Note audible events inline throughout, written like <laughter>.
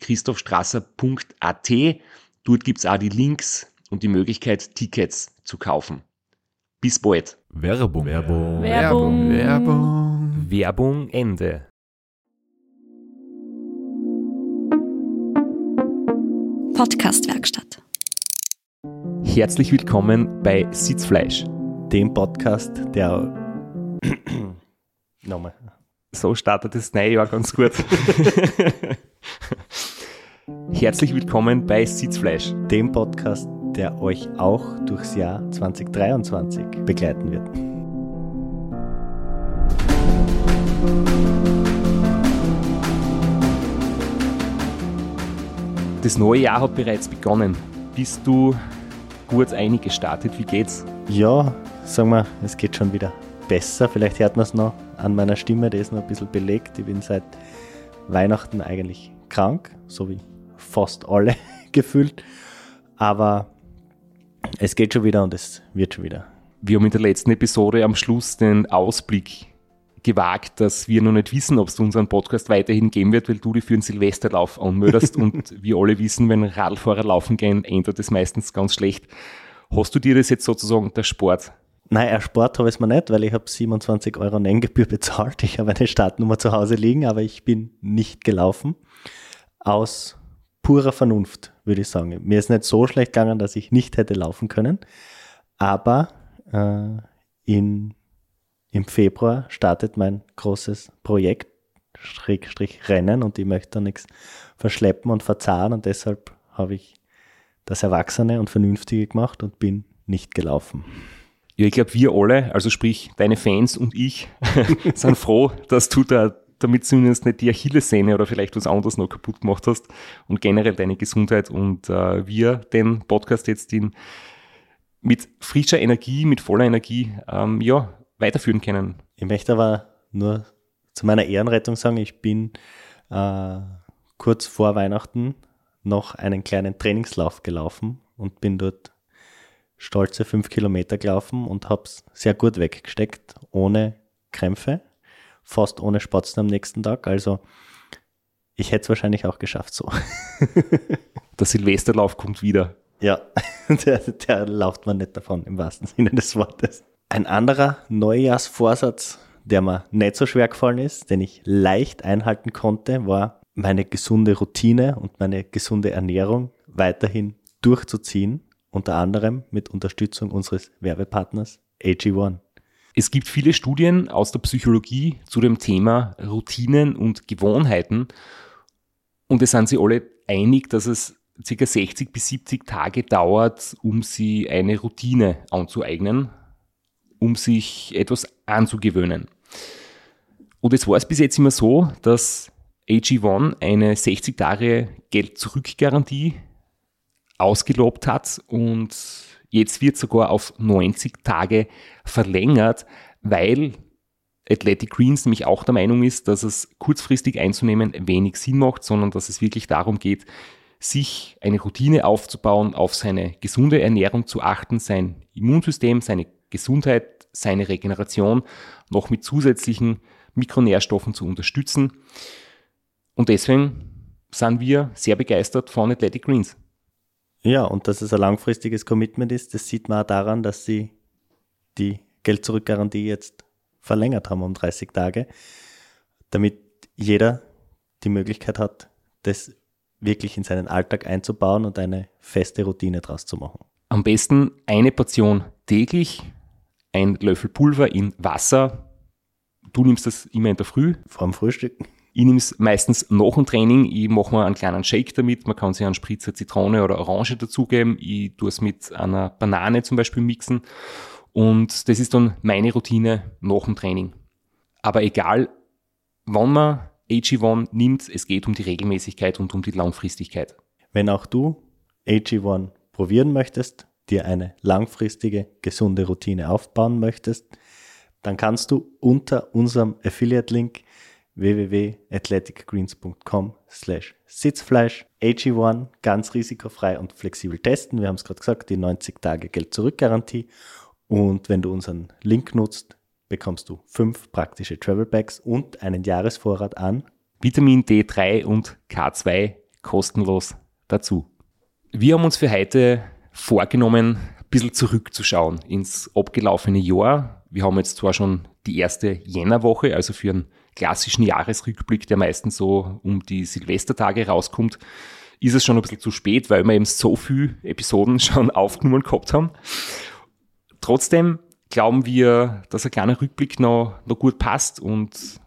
www.christophstrasser.at. Dort gibt's auch die Links und die Möglichkeit, Tickets zu kaufen. Bis bald. Werbung. Werbung. Werbung. Werbung. Werbung Ende. Podcastwerkstatt. Herzlich willkommen bei Sitzfleisch. dem Podcast, der. <coughs> Nochmal. So startet das neue Jahr ganz gut. <laughs> Herzlich willkommen bei Sitzfleisch. Dem Podcast, der euch auch durchs Jahr 2023 begleiten wird. Das neue Jahr hat bereits begonnen. Bist du gut eingestartet? Wie geht's? Ja, sagen wir, es geht schon wieder besser. Vielleicht hört man es noch an meiner Stimme, die ist noch ein bisschen belegt. Ich bin seit Weihnachten eigentlich krank, so wie fast alle <laughs> gefühlt. Aber es geht schon wieder und es wird schon wieder. Wir haben in der letzten Episode am Schluss den Ausblick gewagt, dass wir noch nicht wissen, ob es unseren Podcast weiterhin geben wird, weil du dich für einen Silvesterlauf anmeldest <laughs> und wir alle wissen, wenn Radfahrer laufen gehen, endet das meistens ganz schlecht. Hast du dir das jetzt sozusagen der Sport? Nein, erspart habe ich es mir nicht, weil ich habe 27 Euro Nenngebühr bezahlt. Ich habe eine Startnummer zu Hause liegen, aber ich bin nicht gelaufen. Aus purer Vernunft, würde ich sagen. Mir ist nicht so schlecht gegangen, dass ich nicht hätte laufen können. Aber äh, in, im Februar startet mein großes Projekt, Schrägstrich Rennen, und ich möchte da nichts verschleppen und verzahnen und deshalb habe ich das Erwachsene und Vernünftige gemacht und bin nicht gelaufen. Ja, ich glaube, wir alle, also sprich deine Fans und ich, <laughs> sind froh, dass du da damit zumindest nicht die Achillessehne oder vielleicht was anderes noch kaputt gemacht hast und generell deine Gesundheit und äh, wir den Podcast jetzt in, mit frischer Energie, mit voller Energie, ähm, ja, weiterführen können. Ich möchte aber nur zu meiner Ehrenrettung sagen, ich bin äh, kurz vor Weihnachten noch einen kleinen Trainingslauf gelaufen und bin dort stolze fünf Kilometer gelaufen und habe es sehr gut weggesteckt, ohne Krämpfe, fast ohne Spatzen am nächsten Tag. Also ich hätte es wahrscheinlich auch geschafft so. <laughs> Der Silvesterlauf kommt wieder. Ja, <laughs> der, der lauft man nicht davon im wahrsten Sinne des Wortes. Ein anderer Neujahrsvorsatz, der mir nicht so schwer gefallen ist, den ich leicht einhalten konnte, war meine gesunde Routine und meine gesunde Ernährung weiterhin durchzuziehen, unter anderem mit Unterstützung unseres Werbepartners AG1. Es gibt viele Studien aus der Psychologie zu dem Thema Routinen und Gewohnheiten und es sind sie alle einig, dass es ca. 60 bis 70 Tage dauert, um sie eine Routine anzueignen, um sich etwas anzugewöhnen. Und es war es bis jetzt immer so, dass AG1 eine 60 Tage Geld-Zurück-Garantie ausgelobt hat und jetzt wird sogar auf 90 Tage verlängert, weil Athletic Greens nämlich auch der Meinung ist, dass es kurzfristig einzunehmen wenig Sinn macht, sondern dass es wirklich darum geht, sich eine Routine aufzubauen, auf seine gesunde Ernährung zu achten, sein Immunsystem, seine Gesundheit, seine Regeneration noch mit zusätzlichen Mikronährstoffen zu unterstützen. Und deswegen sind wir sehr begeistert von Athletic Greens. Ja, und dass es ein langfristiges Commitment ist, das sieht man auch daran, dass sie die Geld-Zurück-Garantie jetzt verlängert haben um 30 Tage, damit jeder die Möglichkeit hat, das wirklich in seinen Alltag einzubauen und eine feste Routine draus zu machen. Am besten eine Portion täglich, ein Löffel Pulver in Wasser. Du nimmst das immer in der Früh. Vor dem Frühstück. Ich nehme es meistens nach dem Training. Ich mache mir einen kleinen Shake damit. Man kann sich einen Spritzer Zitrone oder Orange dazugeben. Ich tue es mit einer Banane zum Beispiel mixen. Und das ist dann meine Routine nach dem Training. Aber egal, wann man AG1 nimmt, es geht um die Regelmäßigkeit und um die Langfristigkeit. Wenn auch du AG1 probieren möchtest, dir eine langfristige, gesunde Routine aufbauen möchtest, dann kannst du unter unserem Affiliate-Link www.athleticgreens.com slash Sitzfleisch AG1 ganz risikofrei und flexibel testen. Wir haben es gerade gesagt, die 90 Tage Geld-Zurück-Garantie. Und wenn du unseren Link nutzt, bekommst du fünf praktische Travel Bags und einen Jahresvorrat an Vitamin D3 und K2 kostenlos dazu. Wir haben uns für heute vorgenommen, ein bisschen zurückzuschauen ins abgelaufene Jahr. Wir haben jetzt zwar schon die erste Jännerwoche, also für einen klassischen Jahresrückblick, der meistens so um die Silvestertage rauskommt, ist es schon ein bisschen zu spät, weil wir eben so viele Episoden <laughs> schon aufgenommen gehabt haben. Trotzdem glauben wir, dass ein kleiner Rückblick noch, noch gut passt. Und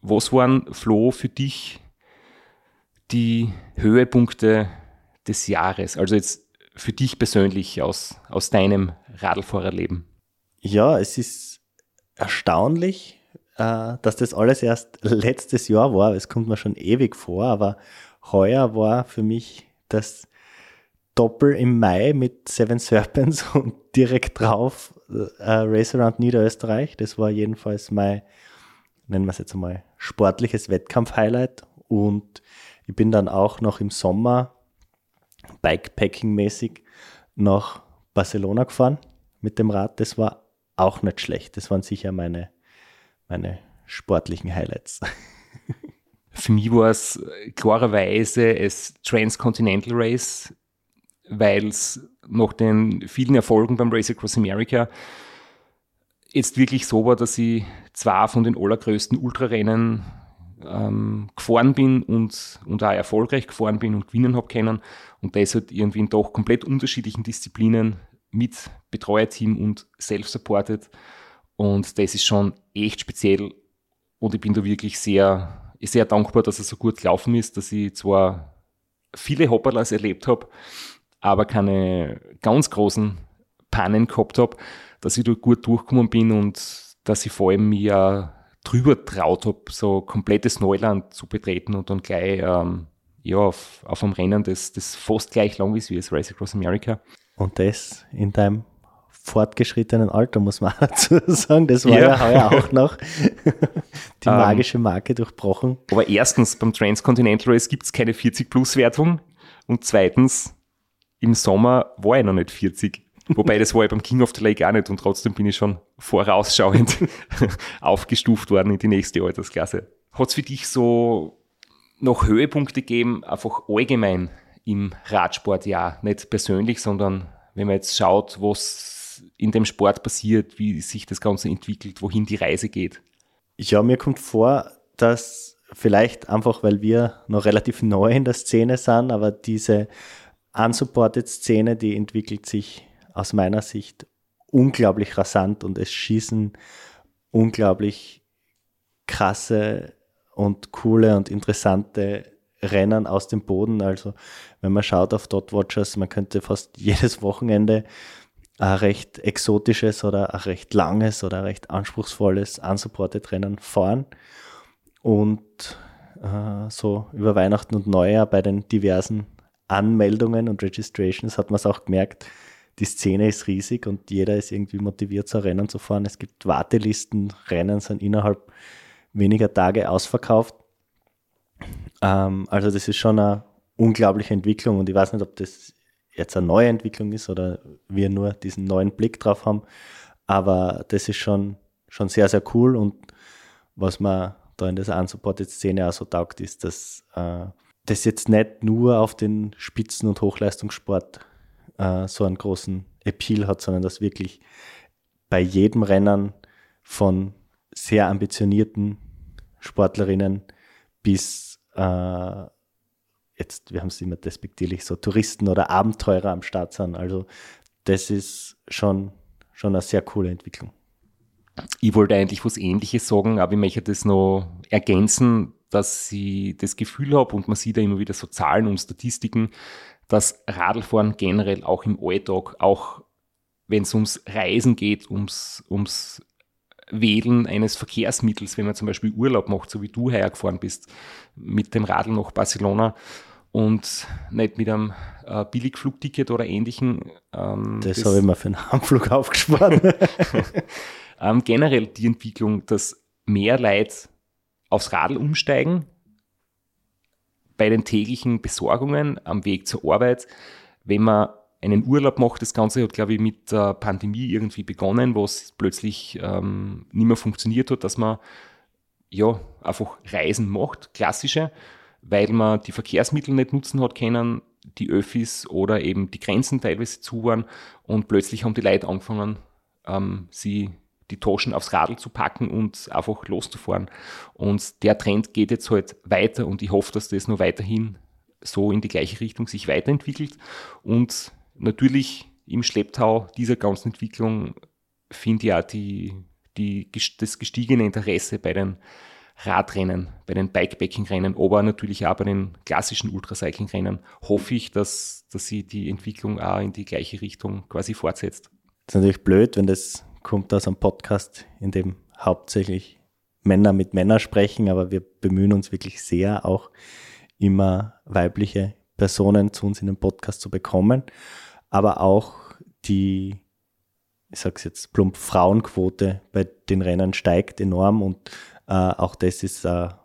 was waren, Flo, für dich die Höhepunkte des Jahres? Also jetzt für dich persönlich aus, aus deinem Radlfahrerleben. Ja, es ist erstaunlich, äh, dass das alles erst letztes Jahr war. Es kommt mir schon ewig vor, aber heuer war für mich das Doppel im Mai mit Seven Serpents <laughs> und direkt drauf äh, Race Around Niederösterreich. Das war jedenfalls mein, nennen wir es jetzt einmal, sportliches Wettkampf-Highlight. Und ich bin dann auch noch im Sommer Bikepacking-mäßig nach Barcelona gefahren mit dem Rad. Das war auch nicht schlecht. Das waren sicher meine, meine sportlichen Highlights. <laughs> Für mich war es klarerweise das Transcontinental Race weil es nach den vielen Erfolgen beim Race Across America jetzt wirklich so war, dass ich zwar von den allergrößten Ultrarennen ähm, gefahren bin und, und auch erfolgreich gefahren bin und gewinnen habe können und das halt irgendwie in doch komplett unterschiedlichen Disziplinen mit Betreuerteam und self-supported und das ist schon echt speziell und ich bin da wirklich sehr, sehr dankbar, dass es so gut gelaufen ist, dass ich zwar viele Hopperlas erlebt habe, aber keine ganz großen Pannen gehabt habe, dass ich da gut durchgekommen bin und dass ich vor allem mir drüber traut habe, so komplettes Neuland zu betreten und dann gleich ähm, ja, auf, auf einem Rennen, das, das fast gleich lang ist wie das Race Across America. Und das in deinem fortgeschrittenen Alter, muss man <laughs> dazu sagen. Das war ja, ja heuer auch noch <laughs> die ähm, magische Marke durchbrochen. Aber erstens, beim Transcontinental Race gibt es keine 40-Plus-Wertung und zweitens, im Sommer war ich noch nicht 40. Wobei das war ich beim King of the Lake auch nicht und trotzdem bin ich schon vorausschauend <laughs> aufgestuft worden in die nächste Altersklasse. Hat es für dich so noch Höhepunkte gegeben, einfach allgemein im Radsportjahr? Nicht persönlich, sondern wenn man jetzt schaut, was in dem Sport passiert, wie sich das Ganze entwickelt, wohin die Reise geht? Ja, mir kommt vor, dass vielleicht einfach, weil wir noch relativ neu in der Szene sind, aber diese unsupported Szene, die entwickelt sich aus meiner Sicht unglaublich rasant und es schießen unglaublich krasse und coole und interessante Rennen aus dem Boden. Also wenn man schaut auf Dot Watchers, man könnte fast <laughs> jedes Wochenende ein recht exotisches oder ein recht langes oder ein recht anspruchsvolles unsupported Rennen fahren. Und äh, so über Weihnachten und Neujahr bei den diversen Anmeldungen und Registrations hat man es auch gemerkt, die Szene ist riesig und jeder ist irgendwie motiviert, so Rennen zu fahren. Es gibt Wartelisten, Rennen sind innerhalb weniger Tage ausverkauft. Ähm, also das ist schon eine unglaubliche Entwicklung und ich weiß nicht, ob das jetzt eine neue Entwicklung ist oder wir nur diesen neuen Blick drauf haben, aber das ist schon, schon sehr, sehr cool und was man da in dieser Unsupported-Szene auch so taugt, ist, dass äh, das jetzt nicht nur auf den Spitzen- und Hochleistungssport äh, so einen großen Appeal hat, sondern dass wirklich bei jedem Rennen von sehr ambitionierten Sportlerinnen bis äh, jetzt, wir haben es immer despektierlich, so Touristen oder Abenteurer am Start sind. Also das ist schon, schon eine sehr coole Entwicklung. Ich wollte eigentlich was Ähnliches sagen, aber ich möchte das noch ergänzen, dass ich das Gefühl habe und man sieht da immer wieder so Zahlen und Statistiken, dass Radlfahren generell auch im Alltag, auch wenn es ums Reisen geht, ums, ums Wählen eines Verkehrsmittels, wenn man zum Beispiel Urlaub macht, so wie du hergefahren bist, mit dem Radl nach Barcelona und nicht mit einem äh, Billigflugticket oder ähnlichen. Ähm, das, das habe ich mir für einen Anflug <laughs> aufgespart. <laughs> ähm, generell die Entwicklung, dass mehr Leute aufs Radl umsteigen bei den täglichen Besorgungen am Weg zur Arbeit, wenn man einen Urlaub macht. Das Ganze hat, glaube ich, mit der Pandemie irgendwie begonnen, wo es plötzlich ähm, nicht mehr funktioniert hat, dass man ja einfach Reisen macht, klassische, weil man die Verkehrsmittel nicht nutzen hat können, die Öffis oder eben die Grenzen teilweise zu waren und plötzlich haben die Leute angefangen, ähm, sie die Taschen aufs Radl zu packen und einfach loszufahren. Und der Trend geht jetzt halt weiter und ich hoffe, dass das noch weiterhin so in die gleiche Richtung sich weiterentwickelt und natürlich im Schlepptau dieser ganzen Entwicklung finde ich auch die, die, das gestiegene Interesse bei den Radrennen, bei den Bikepacking-Rennen, aber natürlich auch bei den klassischen Ultracycling-Rennen, hoffe ich, dass, dass sie die Entwicklung auch in die gleiche Richtung quasi fortsetzt. Das ist natürlich blöd, wenn das kommt aus einem Podcast, in dem hauptsächlich Männer mit Männern sprechen, aber wir bemühen uns wirklich sehr, auch immer weibliche Personen zu uns in den Podcast zu bekommen aber auch die, ich sage es jetzt plump, Frauenquote bei den Rennen steigt enorm und äh, auch das ist eine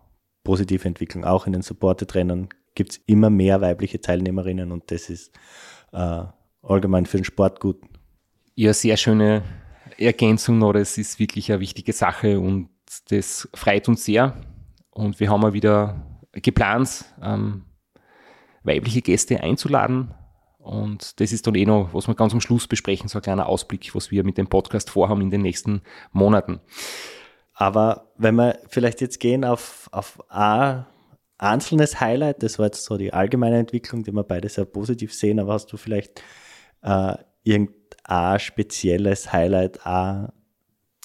positive Entwicklung. Auch in den Supported-Rennen gibt es immer mehr weibliche Teilnehmerinnen und das ist äh, allgemein für den Sport gut. Ja, sehr schöne Ergänzung noch. Das ist wirklich eine wichtige Sache und das freut uns sehr. Und wir haben auch wieder geplant, ähm, weibliche Gäste einzuladen und das ist dann eh noch, was wir ganz am Schluss besprechen, so ein kleiner Ausblick, was wir mit dem Podcast vorhaben in den nächsten Monaten. Aber wenn wir vielleicht jetzt gehen auf, auf ein einzelnes Highlight, das war jetzt so die allgemeine Entwicklung, die wir beide sehr positiv sehen, aber hast du vielleicht äh, irgendein spezielles Highlight, eine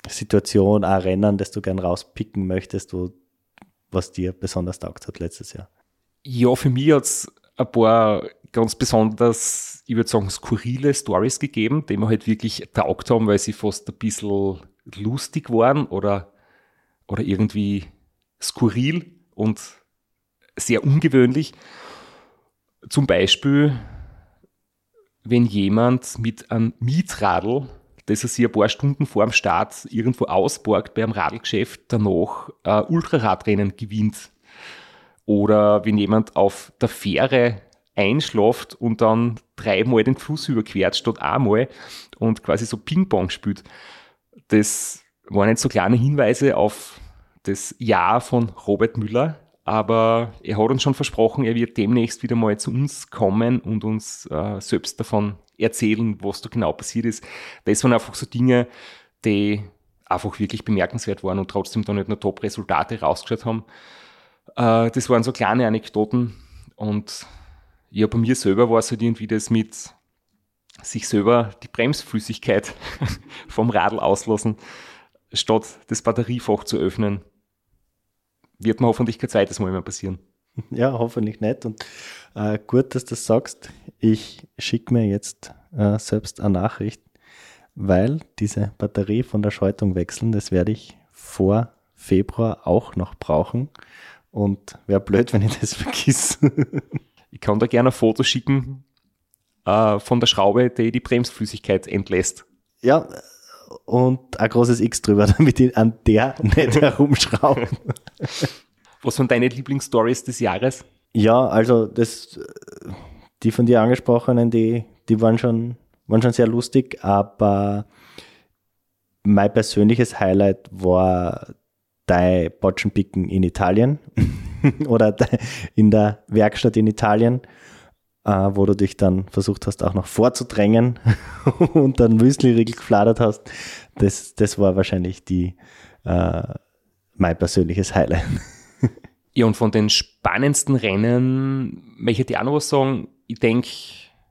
Situation, ein Rennen, das du gern rauspicken möchtest, wo, was dir besonders taugt hat letztes Jahr? Ja, für mich hat es ein paar ganz besonders, ich würde sagen, skurrile Stories gegeben, die mir halt wirklich taugt haben, weil sie fast ein bisschen lustig waren oder, oder irgendwie skurril und sehr ungewöhnlich. Zum Beispiel, wenn jemand mit einem Mietradl, das er sich ein paar Stunden vor dem Start irgendwo ausborgt beim Radlgeschäft, danach äh, Ultraradrennen gewinnt. Oder wenn jemand auf der Fähre einschlaft und dann dreimal den Fluss überquert statt einmal und quasi so Ping-Pong spielt. Das waren jetzt so kleine Hinweise auf das Ja von Robert Müller, aber er hat uns schon versprochen, er wird demnächst wieder mal zu uns kommen und uns äh, selbst davon erzählen, was da genau passiert ist. Das waren einfach so Dinge, die einfach wirklich bemerkenswert waren und trotzdem dann nicht nur Top-Resultate rausgeschaut haben. Äh, das waren so kleine Anekdoten und ja, bei mir selber war es halt irgendwie das mit sich selber die Bremsflüssigkeit <laughs> vom Radl auslassen, statt das Batteriefach zu öffnen. Wird mir hoffentlich kein zweites Mal mehr passieren. <laughs> Ja, hoffentlich nicht. Und äh, gut, dass du das sagst. Ich schicke mir jetzt äh, selbst eine Nachricht, weil diese Batterie von der Schaltung wechseln, das werde ich vor Februar auch noch brauchen. Und wäre blöd, wenn ich das vergiss. <laughs> Ich kann da gerne ein Foto schicken äh, von der Schraube, die die Bremsflüssigkeit entlässt. Ja, und ein großes X drüber, <laughs> damit ich an der nicht <laughs> herumschrauben. Was sind deine Lieblingsstories des Jahres? Ja, also das, die von dir angesprochenen, die, die waren schon, waren schon sehr lustig, aber mein persönliches Highlight war dein Botschenpicken in Italien <laughs> <laughs> oder in der Werkstatt in Italien, äh, wo du dich dann versucht hast, auch noch vorzudrängen <laughs> und dann Müsli-Riegel gefladert hast. Das, das war wahrscheinlich die, äh, mein persönliches Highlight. <laughs> Ja, und von den spannendsten Rennen möchte ich auch noch was sagen. Ich denke,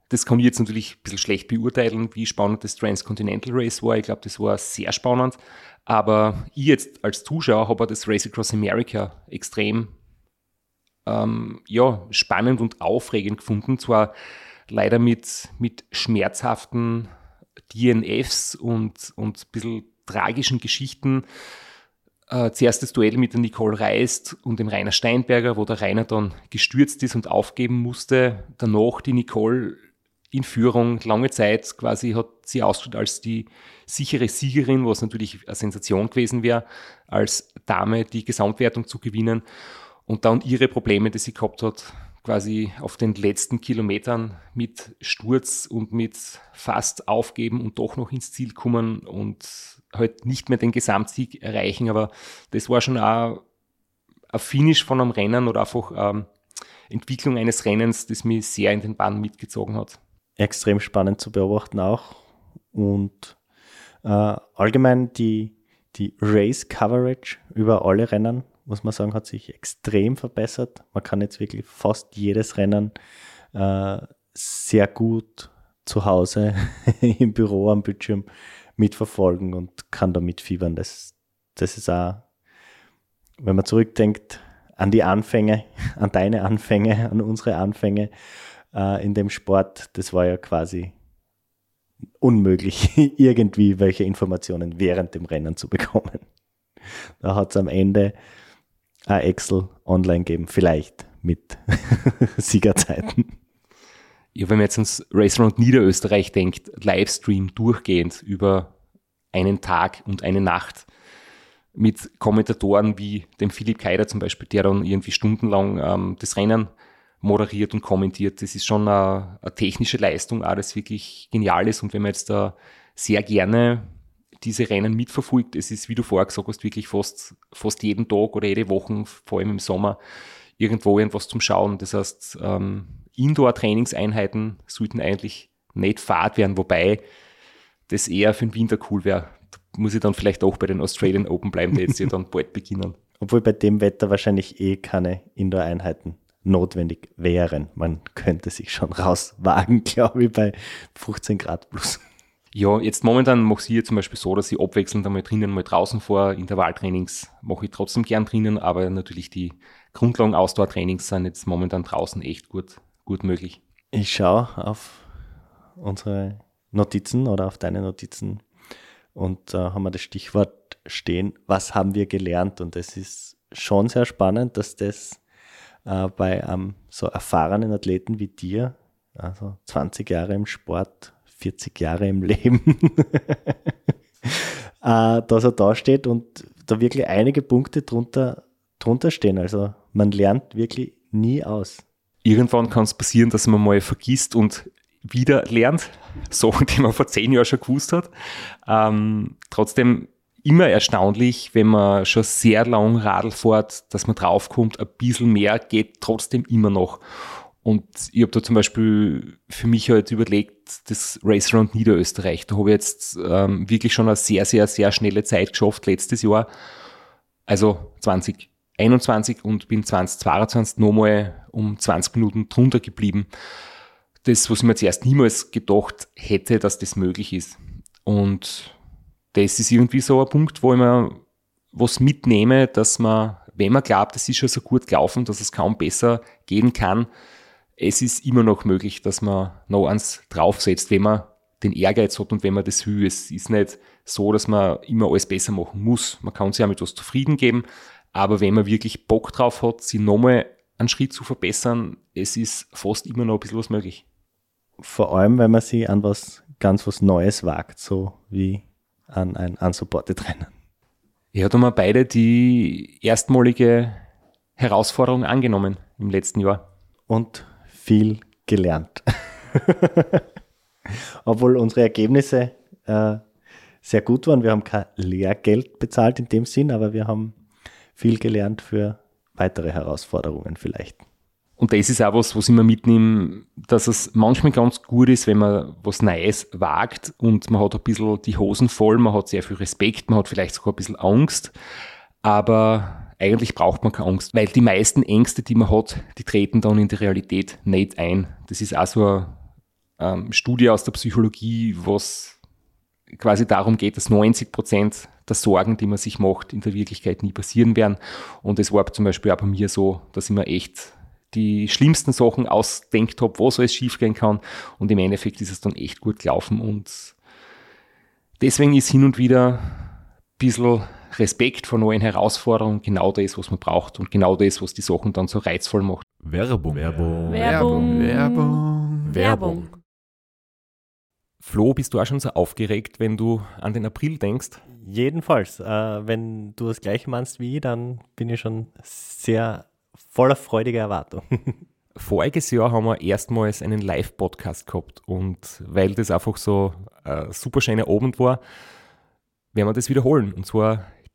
das kann ich jetzt natürlich ein bisschen schlecht beurteilen, wie spannend das Transcontinental Race war. Ich glaube, das war sehr spannend. Aber ich jetzt als Zuschauer habe das Race Across America extrem ähm, ja, spannend und aufregend gefunden. Zwar leider mit, mit schmerzhaften DNFs und, und ein bisschen tragischen Geschichten. Äh, zuerst das Duell mit der Nicole Reist und dem Rainer Steinberger, wo der Rainer dann gestürzt ist und aufgeben musste. Danach die Nicole in Führung, lange Zeit quasi hat sie ausgeschaut als die sichere Siegerin, was natürlich eine Sensation gewesen wäre, als Dame die Gesamtwertung zu gewinnen. Und dann ihre Probleme, die sie gehabt hat, quasi auf den letzten Kilometern mit Sturz und mit fast aufgeben und doch noch ins Ziel kommen und halt nicht mehr den Gesamtsieg erreichen. Aber das war schon auch ein Finish von einem Rennen oder einfach ähm, Entwicklung eines Rennens, das mich sehr in den Bann mitgezogen hat. Extrem spannend zu beobachten auch. Und äh, allgemein die, die Race Coverage über alle Rennen muss man sagen, hat sich extrem verbessert. Man kann jetzt wirklich fast jedes Rennen äh, sehr gut zu Hause <laughs> im Büro am Bildschirm mitverfolgen und kann da mitfiebern. Das, das ist auch, wenn man zurückdenkt an die Anfänge, <laughs> an deine Anfänge, an unsere Anfänge äh, in dem Sport, das war ja quasi unmöglich, <laughs> irgendwie welche Informationen während dem Rennen zu bekommen. Da hat es am Ende ein Excel online geben, vielleicht mit <laughs> Siegerzeiten. Ja, wenn man jetzt ans Round Niederösterreich denkt, Livestream durchgehend über einen Tag und eine Nacht mit Kommentatoren wie dem Philipp Keider zum Beispiel, der dann irgendwie stundenlang ähm, das Rennen moderiert und kommentiert. Das ist schon eine, eine technische Leistung, das wirklich genial ist. Und wenn man jetzt da sehr gerne diese Rennen mitverfolgt. Es ist, wie du vorher gesagt hast, wirklich fast, fast jeden Tag oder jede Woche, vor allem im Sommer, irgendwo irgendwas zum Schauen. Das heißt, ähm, Indoor-Trainingseinheiten sollten eigentlich nicht fad werden, wobei das eher für den Winter cool wäre. Muss ich dann vielleicht auch bei den Australian Open bleiben, die jetzt ja dann <laughs> bald beginnen. Obwohl bei dem Wetter wahrscheinlich eh keine Indoor-Einheiten notwendig wären. Man könnte sich schon rauswagen, <laughs> glaube ich, bei 15 Grad plus. Ja, jetzt momentan mache ich hier zum Beispiel so, dass ich abwechselnd einmal drinnen, mal draußen vor. Intervalltrainings mache ich trotzdem gern drinnen, aber natürlich die Grundlagen-Ausdauertrainings sind jetzt momentan draußen echt gut, gut möglich. Ich schaue auf unsere Notizen oder auf deine Notizen und äh, haben wir das Stichwort stehen, was haben wir gelernt? Und es ist schon sehr spannend, dass das äh, bei einem so erfahrenen Athleten wie dir, also 20 Jahre im Sport, 40 Jahre im Leben, <laughs> äh, dass er da steht und da wirklich einige Punkte drunter, drunter stehen. Also man lernt wirklich nie aus. Irgendwann kann es passieren, dass man mal vergisst und wieder lernt, Sachen, <laughs> die man vor zehn Jahren schon gewusst hat. Ähm, trotzdem immer erstaunlich, wenn man schon sehr lang Radl fährt, dass man draufkommt, ein bisschen mehr geht trotzdem immer noch. Und ich habe da zum Beispiel für mich halt überlegt, das Race Round Niederösterreich. Da habe ich jetzt ähm, wirklich schon eine sehr, sehr, sehr schnelle Zeit geschafft letztes Jahr. Also 2021 und bin 2022 nochmal um 20 Minuten drunter geblieben. Das, was ich mir zuerst niemals gedacht hätte, dass das möglich ist. Und das ist irgendwie so ein Punkt, wo ich mir was mitnehme, dass man, wenn man glaubt, es ist schon so gut gelaufen, dass es kaum besser gehen kann, es ist immer noch möglich, dass man noch eins draufsetzt, wenn man den Ehrgeiz hat und wenn man das will. Es ist nicht so, dass man immer alles besser machen muss. Man kann sich ja mit was zufrieden geben, aber wenn man wirklich Bock drauf hat, sich nochmal einen Schritt zu verbessern, es ist fast immer noch ein bisschen was möglich. Vor allem, wenn man sich an was ganz was Neues wagt, so wie an ein unsupported Rennen. Ja, da haben wir beide die erstmalige Herausforderung angenommen im letzten Jahr. Und viel gelernt. <laughs> Obwohl unsere Ergebnisse äh, sehr gut waren. Wir haben kein Lehrgeld bezahlt in dem Sinn, aber wir haben viel gelernt für weitere Herausforderungen vielleicht. Und das ist auch was, was ich mir mitnehme, dass es manchmal ganz gut ist, wenn man was Neues wagt und man hat ein bisschen die Hosen voll, man hat sehr viel Respekt, man hat vielleicht sogar ein bisschen Angst, aber eigentlich braucht man keine Angst, weil die meisten Ängste, die man hat, die treten dann in die Realität nicht ein. Das ist auch so eine ähm, Studie aus der Psychologie, was quasi darum geht, dass 90 Prozent der Sorgen, die man sich macht, in der Wirklichkeit nie passieren werden. Und es war zum Beispiel auch bei mir so, dass ich mir echt die schlimmsten Sachen ausdenkt habe, was alles schiefgehen kann. Und im Endeffekt ist es dann echt gut gelaufen. Und deswegen ist hin und wieder ein bisschen Respekt vor neuen Herausforderungen genau das, was man braucht und genau das, was die Sachen dann so reizvoll macht. Werbung. Werbung. Werbung. Werbung. Werbung. Flo, bist du auch schon so aufgeregt, wenn du an den April denkst? Jedenfalls, äh, wenn du das gleiche meinst wie ich, dann bin ich schon sehr voller freudiger Erwartung. <laughs> Voriges Jahr haben wir erstmals einen Live-Podcast gehabt und weil das einfach so ein super schöner Abend war, werden wir das wiederholen. Und zwar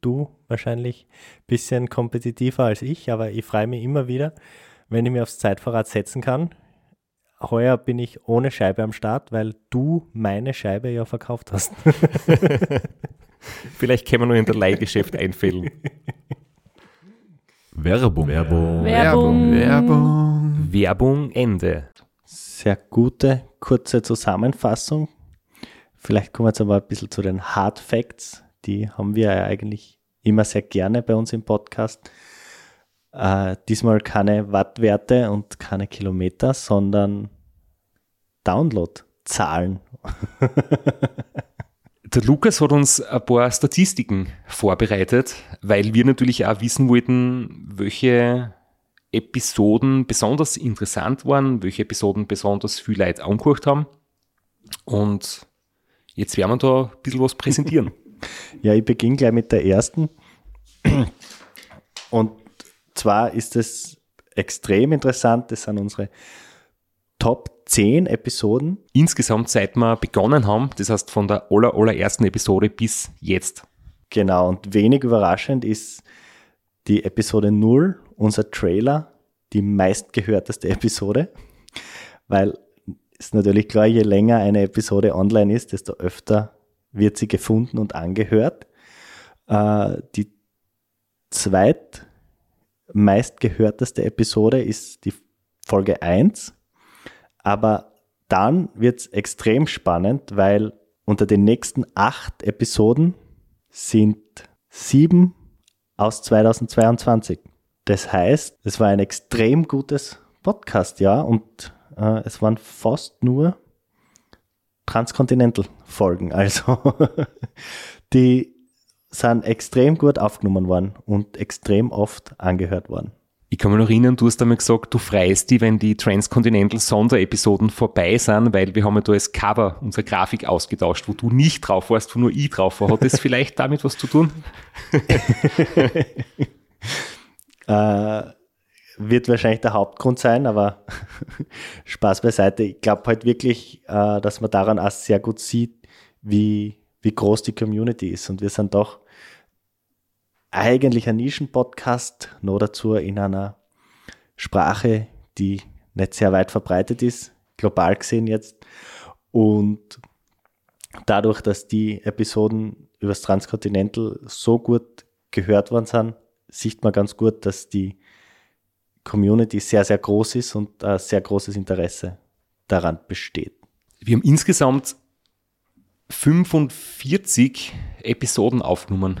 Du wahrscheinlich ein bisschen kompetitiver als ich, aber ich freue mich immer wieder, wenn ich mir aufs Zeitfahrrad setzen kann. Heuer bin ich ohne Scheibe am Start, weil du meine Scheibe ja verkauft hast. <laughs> Vielleicht können wir nur in der Leihgeschäft einfällen. <laughs> Werbung. Werbung. Werbung. Werbung. Werbung Ende. Sehr gute, kurze Zusammenfassung. Vielleicht kommen wir jetzt aber ein bisschen zu den Hard Facts. Die haben wir ja eigentlich immer sehr gerne bei uns im Podcast. Äh, diesmal keine Wattwerte und keine Kilometer, sondern Downloadzahlen. <laughs> Der Lukas hat uns ein paar Statistiken vorbereitet, weil wir natürlich auch wissen wollten, welche Episoden besonders interessant waren, welche Episoden besonders viel Leute angehört haben. Und jetzt werden wir da ein bisschen was präsentieren. <laughs> Ja, ich beginne gleich mit der ersten. Und zwar ist es extrem interessant. Das sind unsere Top 10 Episoden. Insgesamt, seit wir begonnen haben, das heißt von der aller, allerersten Episode bis jetzt. Genau, und wenig überraschend ist die Episode 0, unser Trailer, die meistgehörteste Episode, weil ist natürlich klar, je länger eine Episode online ist, desto öfter wird sie gefunden und angehört. Äh, die zweit meistgehörteste Episode ist die Folge 1, aber dann wird es extrem spannend, weil unter den nächsten acht Episoden sind sieben aus 2022. Das heißt, es war ein extrem gutes Podcast-Jahr und äh, es waren fast nur Transcontinental-Folgen. <laughs> Also die sind extrem gut aufgenommen worden und extrem oft angehört worden. Ich kann mich noch erinnern, du hast einmal gesagt, du freust die, wenn die Transcontinental Sonderepisoden vorbei sind, weil wir haben ja da als Cover unsere Grafik ausgetauscht, wo du nicht drauf warst, wo nur ich drauf war. Hat das <laughs> vielleicht damit was zu tun? äh, wird wahrscheinlich der Hauptgrund sein, aber <laughs> Spaß beiseite. Ich glaube halt wirklich, äh, dass man daran auch sehr gut sieht, wie, wie groß die Community ist. Und wir sind doch eigentlich ein Nischen-Podcast, nur dazu in einer Sprache, die nicht sehr weit verbreitet ist, global gesehen jetzt. Und dadurch, dass die Episoden über das Transcontinental so gut gehört worden sind, sieht man ganz gut, dass die Community sehr, sehr groß ist und ein sehr großes Interesse daran besteht. Wir haben insgesamt 45 Episoden aufgenommen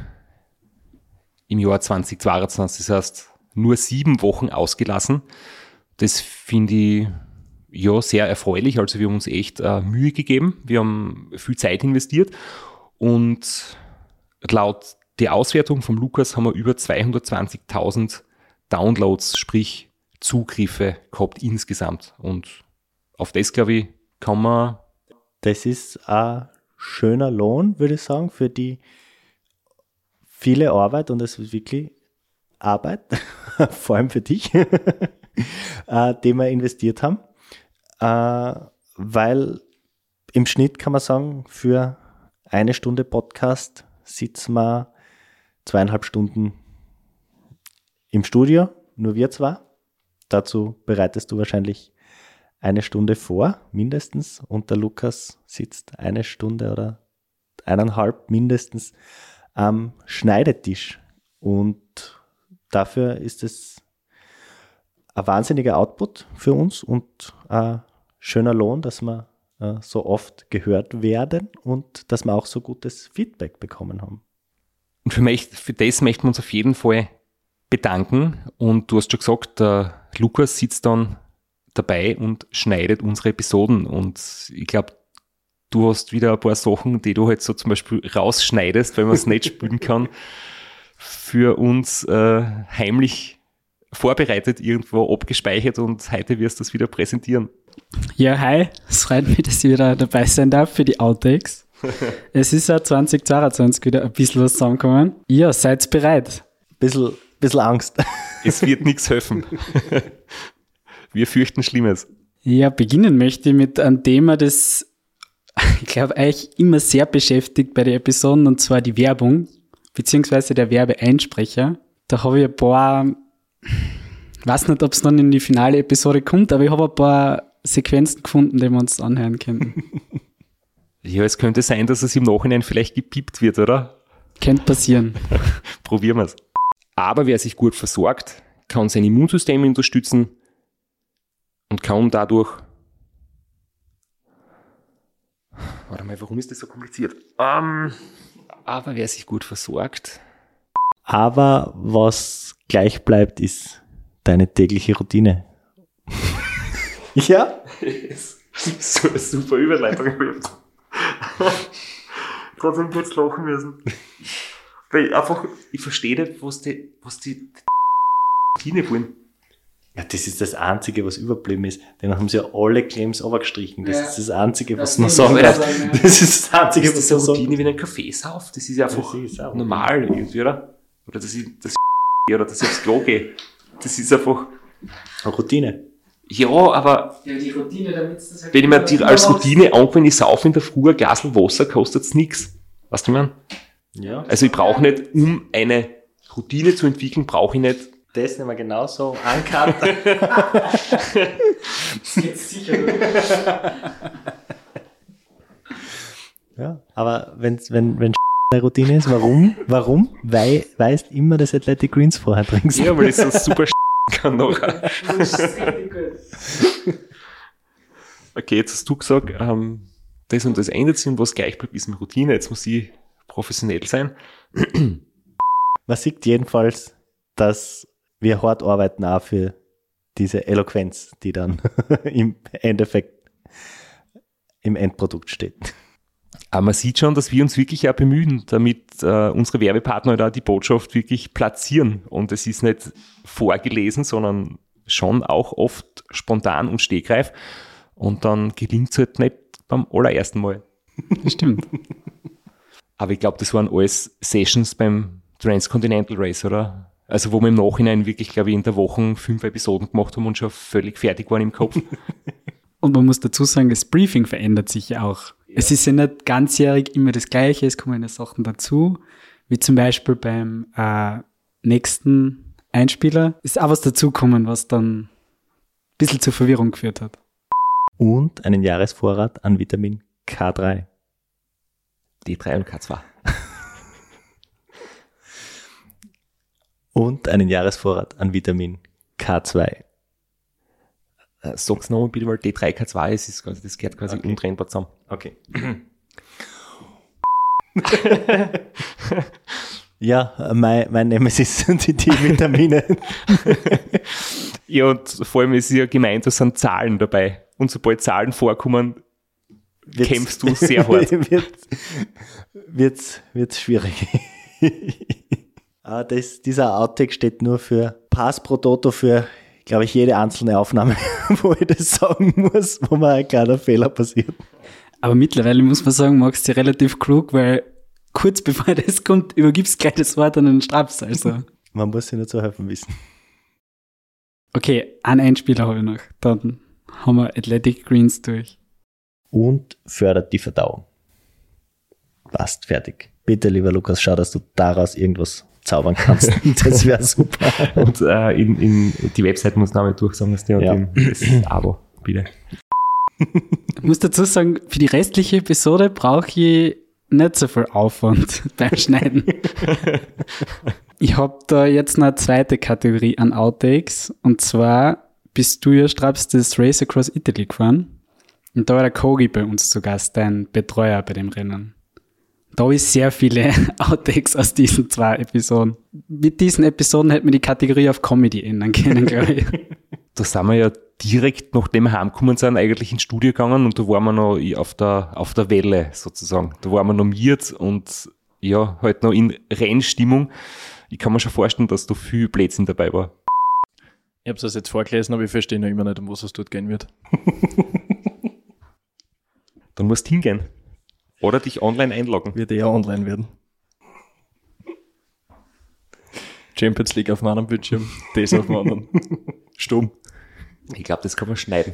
im Jahr 2022. Das heißt, nur sieben Wochen ausgelassen. Das finde ich ja sehr erfreulich. Also wir haben uns echt äh, Mühe gegeben. Wir haben viel Zeit investiert und laut der Auswertung von Lukas haben wir über 220.000 Downloads, sprich Zugriffe gehabt insgesamt. Und auf das, glaube ich, kann man. Das ist ein schöner Lohn, würde ich sagen, für die viele Arbeit und es ist wirklich Arbeit, <laughs> vor allem für dich, <laughs> äh, die wir investiert haben. Äh, weil im Schnitt kann man sagen, für eine Stunde Podcast sitzen wir zweieinhalb Stunden im Studio, nur wir zwei. Dazu bereitest du wahrscheinlich eine Stunde vor, mindestens, und der Lukas sitzt eine Stunde oder eineinhalb mindestens am Schneidetisch. Und dafür ist es ein wahnsinniger Output für uns und ein schöner Lohn, dass wir äh, so oft gehört werden und dass wir auch so gutes Feedback bekommen haben. Und für, mich, für das möchten wir uns auf jeden Fall bedanken. Und du hast schon gesagt, der Lukas sitzt dann dabei und schneidet unsere Episoden. Und ich glaube, du hast wieder ein paar Sachen, die du halt so zum Beispiel rausschneidest, weil man es nicht spielen kann, für uns äh, heimlich vorbereitet, irgendwo abgespeichert und heute wirst du das wieder präsentieren. Ja, hi, es freut mich, dass ich wieder dabei sein darf für die Outtakes. <laughs> es ist ja 2022 wieder ein bisschen was zusammengekommen. Ja, seid bereit. Bisschen, bisschen Angst. <laughs> es wird nichts helfen. <laughs> Wir fürchten Schlimmes. Ja, beginnen möchte ich mit einem Thema, das <laughs> ich glaube, eigentlich immer sehr beschäftigt bei den Episoden und zwar die Werbung, beziehungsweise der Werbeeinsprecher. Da habe ich ein paar, weiß nicht, ob es dann in die finale Episode kommt, aber ich habe ein paar Sequenzen gefunden, die wir uns anhören können. Ja, es könnte sein, dass es im Nachhinein vielleicht gepiept wird, oder? Könnte passieren. Probieren wir es. Aber wer sich gut versorgt, kann sein Immunsystem unterstützen und kann dadurch Warte mal, warum ist das so kompliziert? Um, ähm, aber wer sich gut versorgt. Aber was gleich bleibt, ist deine tägliche Routine. <laughs> ja? <laughs> so eine super Überleitung. Trotzdem kurz lachen müssen. Weil einfach, ich verstehe nicht, was die, was die <laughs> Routine wollen. Ja, das ist das Einzige, was überblieben ist. Denn haben sie ja alle Claims overgestrichen. Das ja. ist das Einzige, was man sagen darf. Das ist das Einzige, ist das was man Routine wie ein Kaffee sauft? Das ist ja einfach ist normal irgendwie, oder? Oder dass ich, das oder dass ich aufs Klo gehe. Das ist einfach... Eine Routine. Ja, aber... Ja, die Routine, damit das halt Wenn ich mir die als Routine angewandt, ich saufe in der Früh ein Glas Wasser, kostet es nichts. Weißt du, man? Ja. Also ich brauche nicht, um eine Routine zu entwickeln, brauche ich nicht das nehmen wir genauso ankart. Jetzt sicher. ja, aber wenn's, wenn, wenn eine Routine ist, warum? Warum? Weil weißt immer, dass Athletic Greens vorher trinkst. Ja, weil ich so super kann noch. <laughs> okay, jetzt hast du gesagt, ähm, das und das ändert sich und was gleich bleibt, ist eine Routine. Jetzt muss ich professionell sein. Man sieht jedenfalls, dass wir hart arbeiten auch für diese Eloquenz, die dann <laughs> im Endeffekt im Endprodukt steht. Aber man sieht schon, dass wir uns wirklich auch bemühen, damit äh, unsere Werbepartner da die Botschaft wirklich platzieren. Und es ist nicht vorgelesen, sondern schon auch oft spontan und stegreif. Und dann gelingt es halt nicht beim allerersten Mal. Stimmt. <laughs> Aber ich glaube, das waren alles Sessions beim Transcontinental Race, oder? Also wo wir im Nachhinein wirklich, glaube ich, in der Woche fünf Episoden gemacht haben und schon völlig fertig waren im Kopf. <laughs> Und man muss dazu sagen, das Briefing verändert sich ja auch. Es ist ja nicht ganzjährig immer das Gleiche, es kommen ja Sachen dazu, wie zum Beispiel beim äh, nächsten Einspieler ist auch was dazugekommen, was dann ein bisschen zur Verwirrung geführt hat. Und einen Jahresvorrat an Vitamin K3. D3 und K2. Und einen Jahresvorrat an Vitamin K2. Äh, sag's nochmal bitte, weil D3, K2 ist, ist quasi, das gehört quasi Okay. untrennbar zusammen. Okay. ja, mein, mein Nemesis sind <laughs> die D-Vitamine. Ja, und vor allem ist ja gemeint, da sind Zahlen dabei. Und sobald Zahlen vorkommen, Wird's- kämpfst du sehr hart. <laughs> wird, wird's, wird's schwierig. <laughs> ah, das, dieser Outtake steht nur für Pass pro Toto für, glaube ich, jede einzelne Aufnahme, <laughs> wo ich das sagen muss, wo mir ein kleiner Fehler passiert. Aber mittlerweile muss man sagen, magst du relativ klug, weil kurz bevor das kommt, übergibst du gleich das Wort an den Straps. Also. Man muss sich nur zu helfen wissen. Okay, einen Einspieler habe ich noch. Dann haben wir Athletic Greens durch. Und fördert die Verdauung. Passt, fertig. Bitte, lieber Lukas, schau, dass du daraus irgendwas zaubern kannst. <laughs> Das wäre super. Und äh, in, in die Website muss noch einmal durchsagen, dass der Ja. dem, das Abo, bitte. Ich muss dazu sagen, für die restliche Episode brauche ich nicht so viel Aufwand <laughs> beim Schneiden. ich habe da jetzt noch eine zweite Kategorie an Outtakes. Und zwar bist du ja, Straps, das Race Across Italy gefahren. Und da war der Kogi bei uns zu Gast, dein Betreuer bei dem Rennen. Da ich sehr viele <laughs> Outtakes aus diesen zwei Episoden. Mit diesen Episoden hätte man die Kategorie auf Comedy ändern können, glaube ich. <laughs> Da sind wir ja direkt, nachdem wir heimgekommen sind, eigentlich ins Studio gegangen und da waren wir noch auf der, auf der Welle sozusagen. Da waren wir normiert und ja, halt noch in Rennstimmung. Ich kann mir schon vorstellen, dass da viel Blödsinn dabei war. Ich habe das jetzt vorgelesen, aber ich verstehe noch immer nicht, um was es dort gehen wird. <laughs> Dann musst du hingehen. Oder dich online einloggen. Wird eher online werden. Champions League auf meinem Bildschirm, das auf dem anderen. <laughs> Stumm. Ich glaube, das kann man schneiden.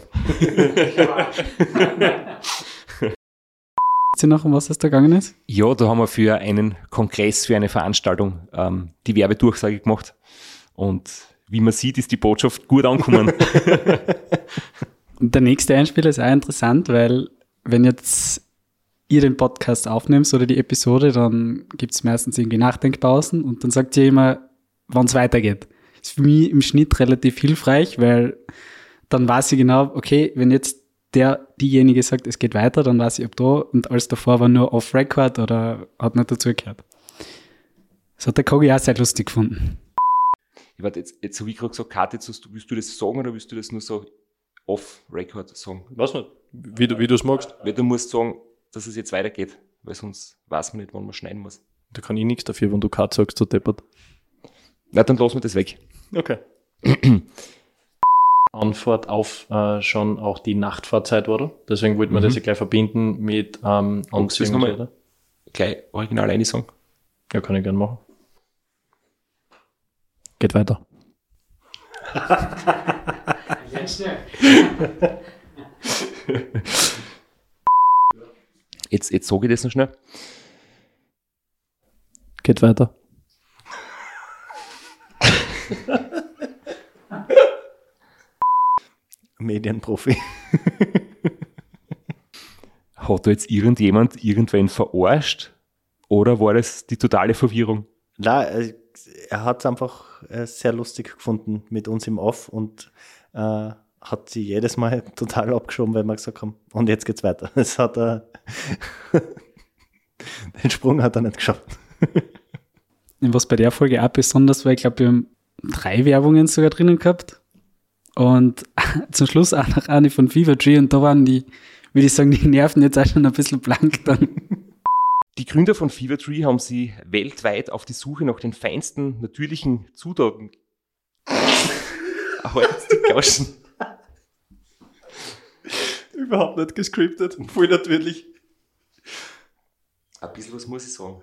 Ihr noch, um was es da gegangen ist? Ja, da haben wir für einen Kongress, für eine Veranstaltung ähm, die Werbedurchsage gemacht. Und wie man sieht, ist die Botschaft gut angekommen. <laughs> Der nächste Einspieler ist auch interessant, weil wenn jetzt ihr den Podcast aufnehmt oder die Episode, dann gibt es meistens irgendwie Nachdenkpausen und dann sagt ihr immer, wann es weitergeht. Ist für mich im Schnitt relativ hilfreich, weil dann weiß ich genau, okay, wenn jetzt der, diejenige sagt, es geht weiter, dann weiß ich, ob da und alles davor war nur off-record oder hat nicht dazugehört. Das hat der Kogi auch sehr lustig gefunden. Ich warte, jetzt, jetzt habe ich gerade gesagt, Karte, jetzt hast du, willst du das sagen oder willst du das nur so off-record sagen? Was nicht? Wie du wie es magst. Weil du musst sagen, dass es jetzt weitergeht, weil sonst weiß man nicht, wann man schneiden muss. Da kann ich nichts dafür, wenn du Cut sagst, so deppert. Na, dann lassen wir das weg. Okay. <clears throat> Anfahrt auf äh, schon auch die Nachtfahrzeit, oder? Deswegen wollten wir das ja gleich verbinden mit ähm, du Anziehung, oder? Gleich original eine sagen. Ja, kann ich gerne machen. Geht weiter. <laughs> <laughs> <laughs> Jetzt, jetzt sage ich das noch schnell. Geht weiter. <laughs> Medienprofi. <laughs> Hat da jetzt irgendjemand irgendwen verarscht? Oder war das die totale Verwirrung? Na, äh, er hat es einfach äh, sehr lustig gefunden mit uns im Off und äh, hat sie jedes Mal <laughs> total abgeschoben, weil wir gesagt haben, und jetzt geht's weiter. <laughs> Es hat er, <laughs> den Sprung hat er nicht geschafft. Und Was bei der Folge auch besonders war, ich glaube, wir haben drei Werbungen sogar drinnen gehabt. Und zum Schluss auch noch eine von Fever Tree und da waren die, würde ich sagen, die Nerven jetzt auch schon ein bisschen blank dann. Die Gründer von Fevertree haben sie weltweit auf die Suche nach den feinsten natürlichen Zutaten. Halt die Gauschen. Überhaupt nicht gescriptet, voll natürlich. Ein bisschen was muss ich sagen.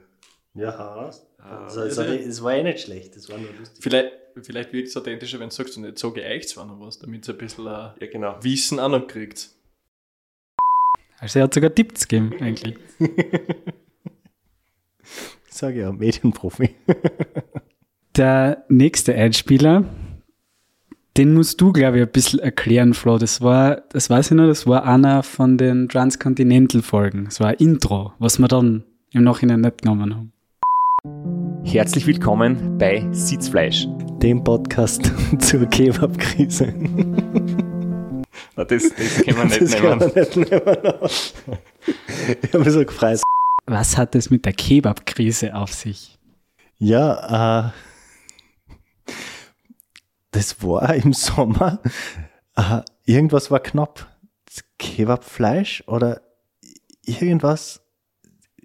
Ja, also- es war eh nicht schlecht, das war nur lustig. Vielleicht, vielleicht wird es authentischer, wenn du sagst, und nicht so geeicht zwar noch was, damit es ein bisschen äh, Ja, genau. Wissen auch noch kriegt. Also er hat sogar Tipps gegeben, eigentlich. <laughs> Sag ja, Medienprofi. Der nächste Einspieler, den musst du, glaube ich, ein bisschen erklären, Flo. Das war, das weiß ich noch, das war einer von den Transcontinental-Folgen. Das war ein Intro, was wir dann im Nachhinein nicht genommen haben. Herzlich willkommen bei Sitzfleisch. Dem Podcast <laughs> zur Kebab-Krise. Das, das können wir <laughs> nicht Das kann nehmen. man nicht nehmen. <laughs> Ich habe mich so gefreut. Was hat es mit der Kebab-Krise auf sich? Ja, äh, das war <laughs> im Sommer. Äh, irgendwas war knapp. Kebabfleisch oder irgendwas.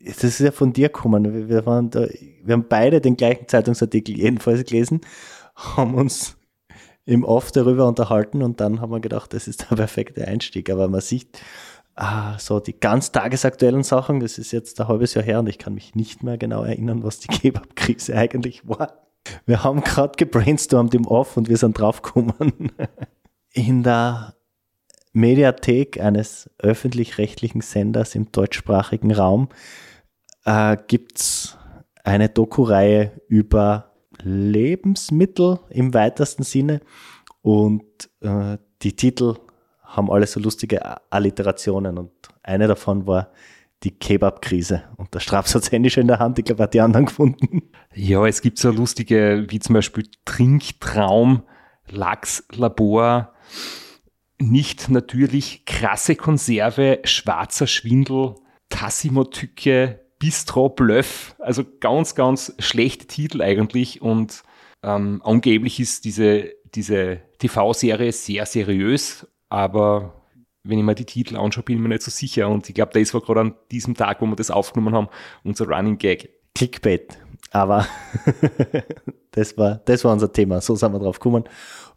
Das ist ja von dir gekommen. Wir, wir, waren da, wir haben beide den gleichen Zeitungsartikel jedenfalls gelesen, haben uns im Off darüber unterhalten und dann haben wir gedacht, das ist der <laughs> perfekte Einstieg. Aber man sieht, ah, so die ganz tagesaktuellen Sachen, das ist jetzt ein halbes Jahr her und ich kann mich nicht mehr genau erinnern, was die <laughs> Kebab-Krise eigentlich war. Wir haben gerade gebrainstormt im Off und wir sind draufgekommen. In der Mediathek eines öffentlich-rechtlichen Senders im deutschsprachigen Raum äh, gibt es eine Doku-Reihe über Lebensmittel im weitesten Sinne und äh, die Titel haben alle so lustige Alliterationen und eine davon war die Kebab-Krise. Und der Straps hat es händisch in der Hand, ich glaube, hat die anderen gefunden. Ja, es gibt so lustige, wie zum Beispiel Trinktraum, Lachslabor, nicht natürlich, krasse Konserve, schwarzer Schwindel, Tassimo-Tücke, Bistro Bluff, also ganz, ganz schlechte Titel eigentlich und ähm, angeblich ist diese, diese TV-Serie sehr seriös, aber wenn ich mir die Titel anschaue, bin ich mir nicht so sicher und ich glaube, das war gerade an diesem Tag, wo wir das aufgenommen haben, unser Running Gag. Clickbait. Aber <laughs> das war, das war unser Thema. So sind wir drauf gekommen.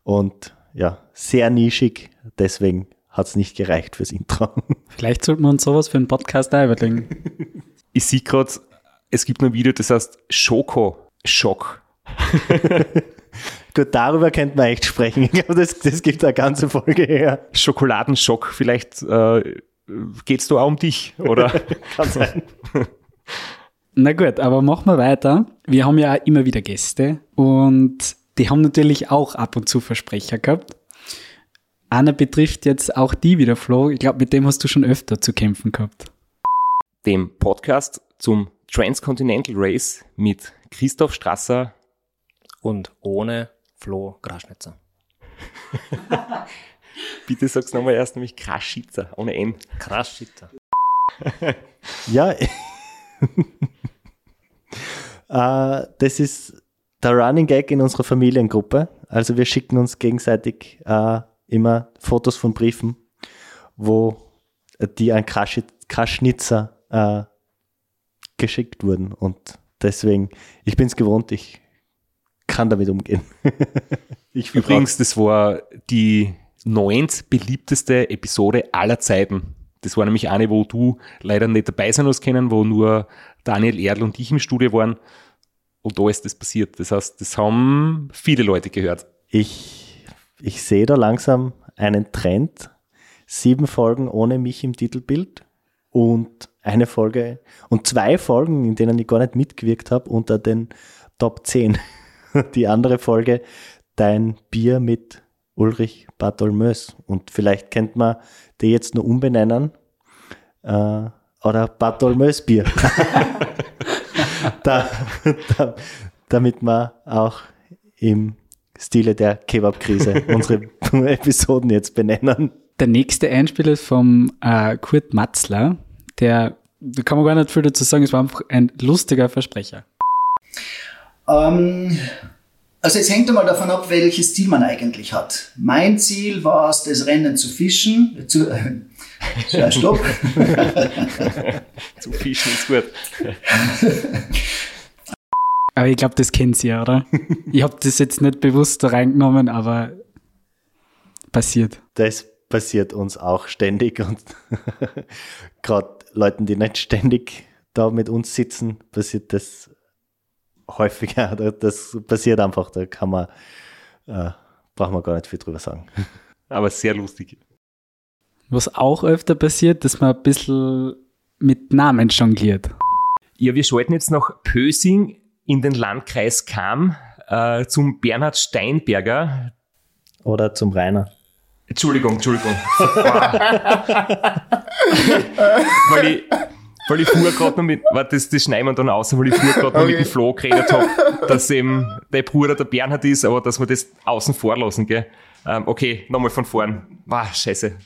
Und ja, sehr nischig. Deswegen hat es nicht gereicht fürs Intro. <laughs> Vielleicht sollten wir uns sowas für einen Podcast überlegen. <laughs> Ich sehe gerade, es gibt ein Video, das heißt Schoko Schock. Gut, darüber könnte man echt sprechen. <laughs> Ich glaube, das, das gibt eine ganze Folge her. Schokoladenschock. Vielleicht äh, geht es da auch um dich, oder? <laughs> Kann sein. Na gut, aber machen wir weiter. Wir haben ja immer wieder Gäste und die haben natürlich auch ab und zu Versprecher gehabt. Einer betrifft jetzt auch die wieder, Flo. Ich glaube, mit dem hast du schon öfter zu kämpfen gehabt. Dem Podcast zum Transcontinental Race mit Christoph Strasser. Und ohne Flo Graschnitzer. <laughs> Bitte sag's nochmal erst, nämlich Kraschitzer, ohne N. Kraschitzer. <laughs> Ja. <laughs> äh, das ist der Running Gag in unserer Familiengruppe. Also wir schicken uns gegenseitig äh, immer Fotos von Briefen, wo die an Krasch Kraschnitzer äh, geschickt wurden. Und deswegen, ich bin es gewohnt, ich kann damit umgehen. <laughs> ich Übrigens, das war die neunt beliebteste Episode aller Zeiten. Das war nämlich eine, wo du leider nicht dabei sein hast können, wo nur Daniel Erdl und ich im Studio waren. Und da ist das passiert. Das heißt, das haben viele Leute gehört. Ich, ich sehe da langsam einen Trend. Sieben Folgen ohne mich im Titelbild und eine Folge und zwei Folgen, in denen ich gar nicht mitgewirkt habe, unter den Top 10. <laughs> Die andere Folge, dein Bier mit Ulrich Bartholmös. Und vielleicht kennt man die jetzt nur umbenennen. Äh, oder Bartholmös Bier. <laughs> da, da, damit wir auch im Stile der Kebab-Krise unsere <laughs> Episoden jetzt benennen. Der nächste Einspieler ist vom äh, Kurt Matzler, der, da kann man gar nicht viel dazu sagen, es war einfach ein lustiger Versprecher. Ähm, also es hängt einmal davon ab, welches Ziel man eigentlich hat. Mein Ziel war es, das Rennen zu fischen, zu, <laughs> äh, stopp. <laughs> Zu fischen ist gut. <laughs> Aber ich glaube, das kennt ihr, oder? ich habe das jetzt nicht bewusst da reingenommen, aber passiert. Das passiert uns auch ständig und gerade Leuten, die nicht ständig da mit uns sitzen, passiert das häufiger. <laughs> Das passiert einfach, da kann man, äh, braucht man gar nicht viel drüber sagen. <laughs> Aber sehr lustig. Was auch öfter passiert, dass man ein bisschen mit Namen jongliert. Ja, wir schalten jetzt nach Pösing in den Landkreis Kam äh, zum Bernhard Steinberger. Oder zum Rainer. Entschuldigung, Entschuldigung. <laughs> weil ich, weil ich fuhr gerade noch mit, warte, das, das schneiden wir dann aus, weil ich fuhr gerade noch mit dem Flo geredet habe, dass eben der Bruder der Bernhard ist, aber dass wir das außen vor lassen, gell? Ähm, okay, nochmal von vorn. Wow, scheiße.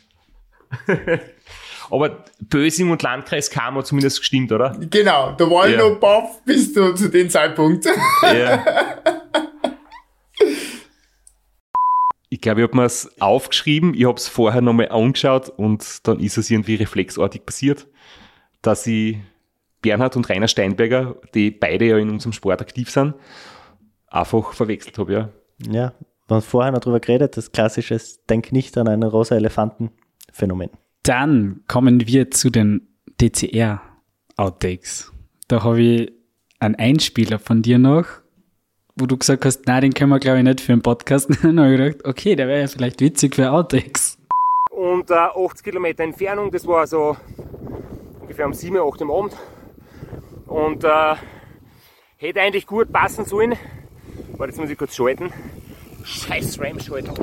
<laughs> aber Bösing und Landkreis Kam hat zumindest gestimmt, oder? Genau, da war ich Ja. noch baff bis zu, zu dem Zeitpunkt. Ja. <laughs> Ich glaube, ich habe mir es aufgeschrieben, ich habe es vorher nochmal angeschaut und dann ist es irgendwie reflexartig passiert, dass ich Bernhard und Rainer Steinberger, die beide ja in unserem Sport aktiv sind, einfach verwechselt habe, ja. Ja, wir haben vorher noch drüber geredet, das klassische Denk nicht an einen rosa Elefanten-Phänomen. Dann kommen wir zu den DCR-Outtakes. Da habe ich einen Einspieler von dir noch, wo du gesagt hast, nein, den können wir glaube ich nicht für einen Podcast nehmen. <laughs> Dann habe ich gedacht, okay, der wäre ja vielleicht witzig für Outtakes. Und äh, 80 Kilometer Entfernung, das war so ungefähr um 7, 8 am Abend. Und äh, hätte eigentlich gut passen sollen. Warte, jetzt muss ich kurz schalten. Scheiß Ram schalten.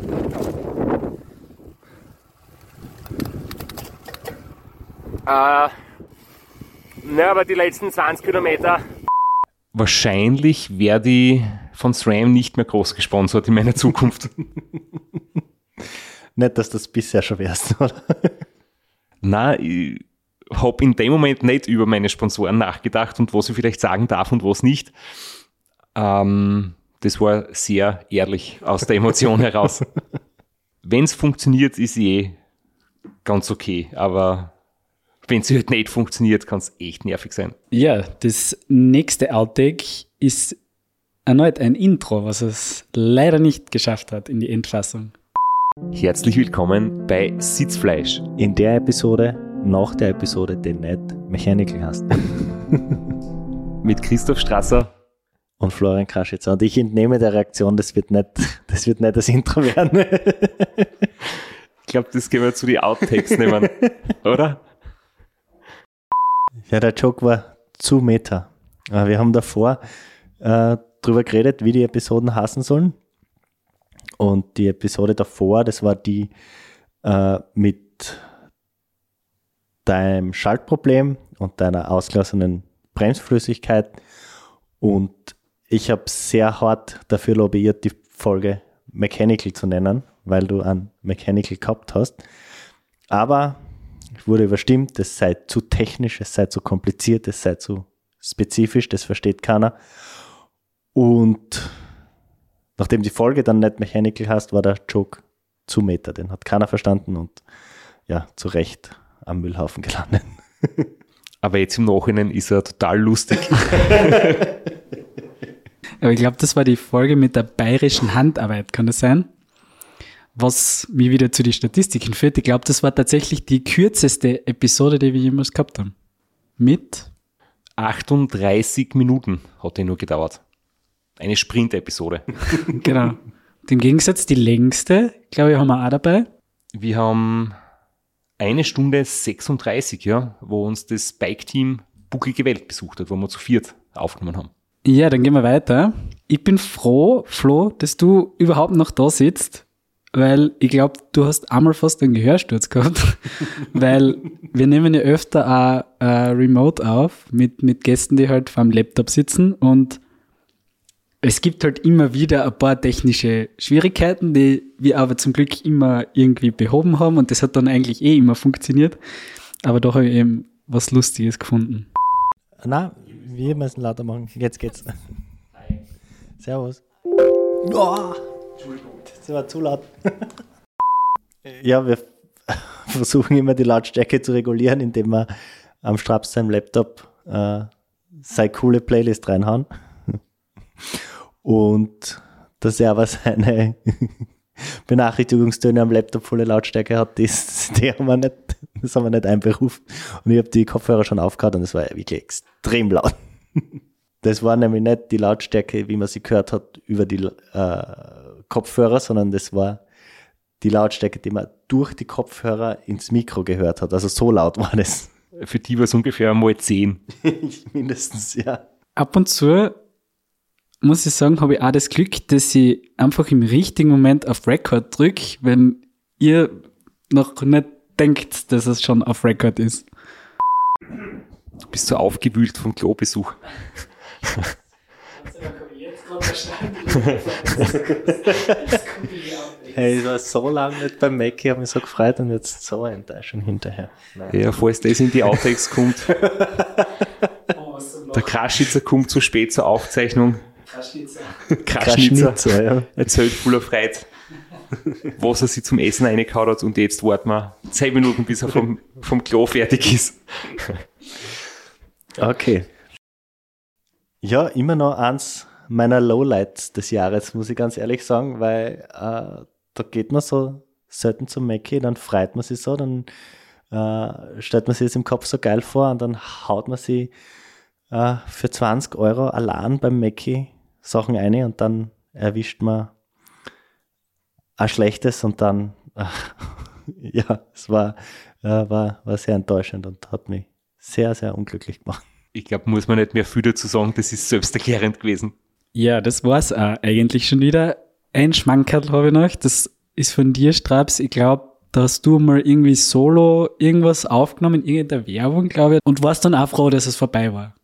Äh, na, aber die letzten 20 Kilometer. Wahrscheinlich werde ich von SRAM nicht mehr groß gesponsert in meiner Zukunft. <laughs> Nicht, dass das bisher schon wärst, oder? Na, ich habe in dem Moment nicht über meine Sponsoren nachgedacht und was ich vielleicht sagen darf und was nicht. Ähm, das war sehr ehrlich aus der Emotion <laughs> heraus. Wenn es funktioniert, ist eh ganz okay, aber wenn es halt nicht funktioniert, kann es echt nervig sein. Ja, das nächste Outtake ist erneut ein Intro, was es leider nicht geschafft hat in die Endfassung. Herzlich willkommen bei Sitzfleisch. In der Episode, nach der Episode, den nicht Mechanical hast. <laughs> Mit Christoph Strasser. Und Florian Kraschitzer. Und ich entnehme der Reaktion, das wird nicht <laughs> das, wird nicht das Intro werden. Ich glaube, das können wir zu den Outtakes nehmen, <laughs> oder? Ja, der Joke war zu Meta. Wir haben davor äh, drüber geredet, wie die Episoden hassen sollen. Und die Episode davor, das war die äh, mit deinem Schaltproblem und deiner ausgelassenen Bremsflüssigkeit. Und ich habe sehr hart dafür lobbyiert, die Folge Mechanical zu nennen, weil du an Mechanical gehabt hast. Aber ich wurde überstimmt, es sei zu technisch, es sei zu kompliziert, es sei zu spezifisch, das versteht keiner. Und nachdem die Folge dann nicht Mechanical heißt, war der Joke zu Meta. Den hat keiner verstanden und ja, zu Recht am Müllhaufen gelandet. <laughs> Aber jetzt im Nachhinein ist er total lustig. <laughs> Aber ich glaube, das war die Folge mit der bayerischen Handarbeit, kann das sein? Was mich wieder zu den Statistiken führt. Ich glaube, das war tatsächlich die kürzeste Episode, die wir jemals gehabt haben. Mit 38 Minuten hat die nur gedauert. Eine Sprint-Episode. <laughs> Genau. Im Gegensatz die längste, glaube ich, haben wir auch dabei. Wir haben eine Stunde 36, ja, wo uns das Bike-Team Bucklige Welt besucht hat, wo wir zu viert aufgenommen haben. Ja, dann gehen wir weiter. Ich bin froh, Flo, dass du überhaupt noch da sitzt, weil ich glaube, du hast einmal fast einen Gehörsturz gehabt, <laughs> weil wir nehmen ja öfter auch äh, remote auf mit, mit Gästen, die halt vor dem Laptop sitzen und Es gibt halt immer wieder ein paar technische Schwierigkeiten, die wir aber zum Glück immer irgendwie behoben haben und das hat dann eigentlich eh immer funktioniert. Aber doch habe ich eben was Lustiges gefunden. Na, wir müssen lauter machen. Jetzt geht's. Servus. Oh, das war zu laut. <laughs> ja, wir versuchen immer die Lautstärke zu regulieren, indem wir am Straps seinem Laptop äh, seine coole Playlist reinhauen. Und dass er aber seine Benachrichtigungstöne am Laptop volle Lautstärke hat, das, <laughs> die haben wir nicht, das haben wir nicht einberufen. Und ich habe die Kopfhörer schon aufgehört und es war wirklich extrem laut. <laughs> Das war nämlich nicht die Lautstärke, wie man sie gehört hat, über die äh, Kopfhörer, sondern das war die Lautstärke, die man durch die Kopfhörer ins Mikro gehört hat. Also so laut war das. Für die war es ungefähr mal 10. <laughs> Mindestens, ja. Ab und zu muss ich sagen, habe ich auch das Glück, dass ich einfach im richtigen Moment auf Record drücke, wenn ihr noch nicht denkt, dass es schon auf Record ist. Du bist so aufgewühlt vom Klobesuch. Hey, ich war so lange nicht beim Mac, ich habe mich so gefreut und jetzt so eine Enttäuschung hinterher. Ja, falls das in die Outtakes kommt. <laughs> Der Kraschitzer kommt zu spät zur Aufzeichnung. <laughs> Kraschnitzer. Kraschnitzer, ja. Erzählt voller Freude, was er sich zum Essen reingehauen hat und jetzt warten wir 10 Minuten, bis er vom, vom Klo fertig ist. Okay. Ja, immer noch eins meiner Lowlights des Jahres, muss ich ganz ehrlich sagen, weil äh, da geht man so selten zum Mackie, dann freut man sich so, dann äh, stellt man sich das im Kopf so geil vor und dann haut man sich äh, für 20 Euro allein beim Mackie Sachen ein und dann erwischt man ein schlechtes und dann, äh, <laughs> ja, es war, äh, war, war sehr enttäuschend und hat mich sehr, sehr unglücklich gemacht. Ich glaube, muss man nicht mehr viel dazu sagen, das ist selbsterklärend gewesen. Ja, das war's auch eigentlich schon wieder. Ein Schmankerl habe ich noch, das ist von dir, Straps. Ich glaube, da hast du mal irgendwie solo irgendwas aufgenommen, in irgendeiner Werbung, glaube ich, und warst dann auch froh, dass es vorbei war.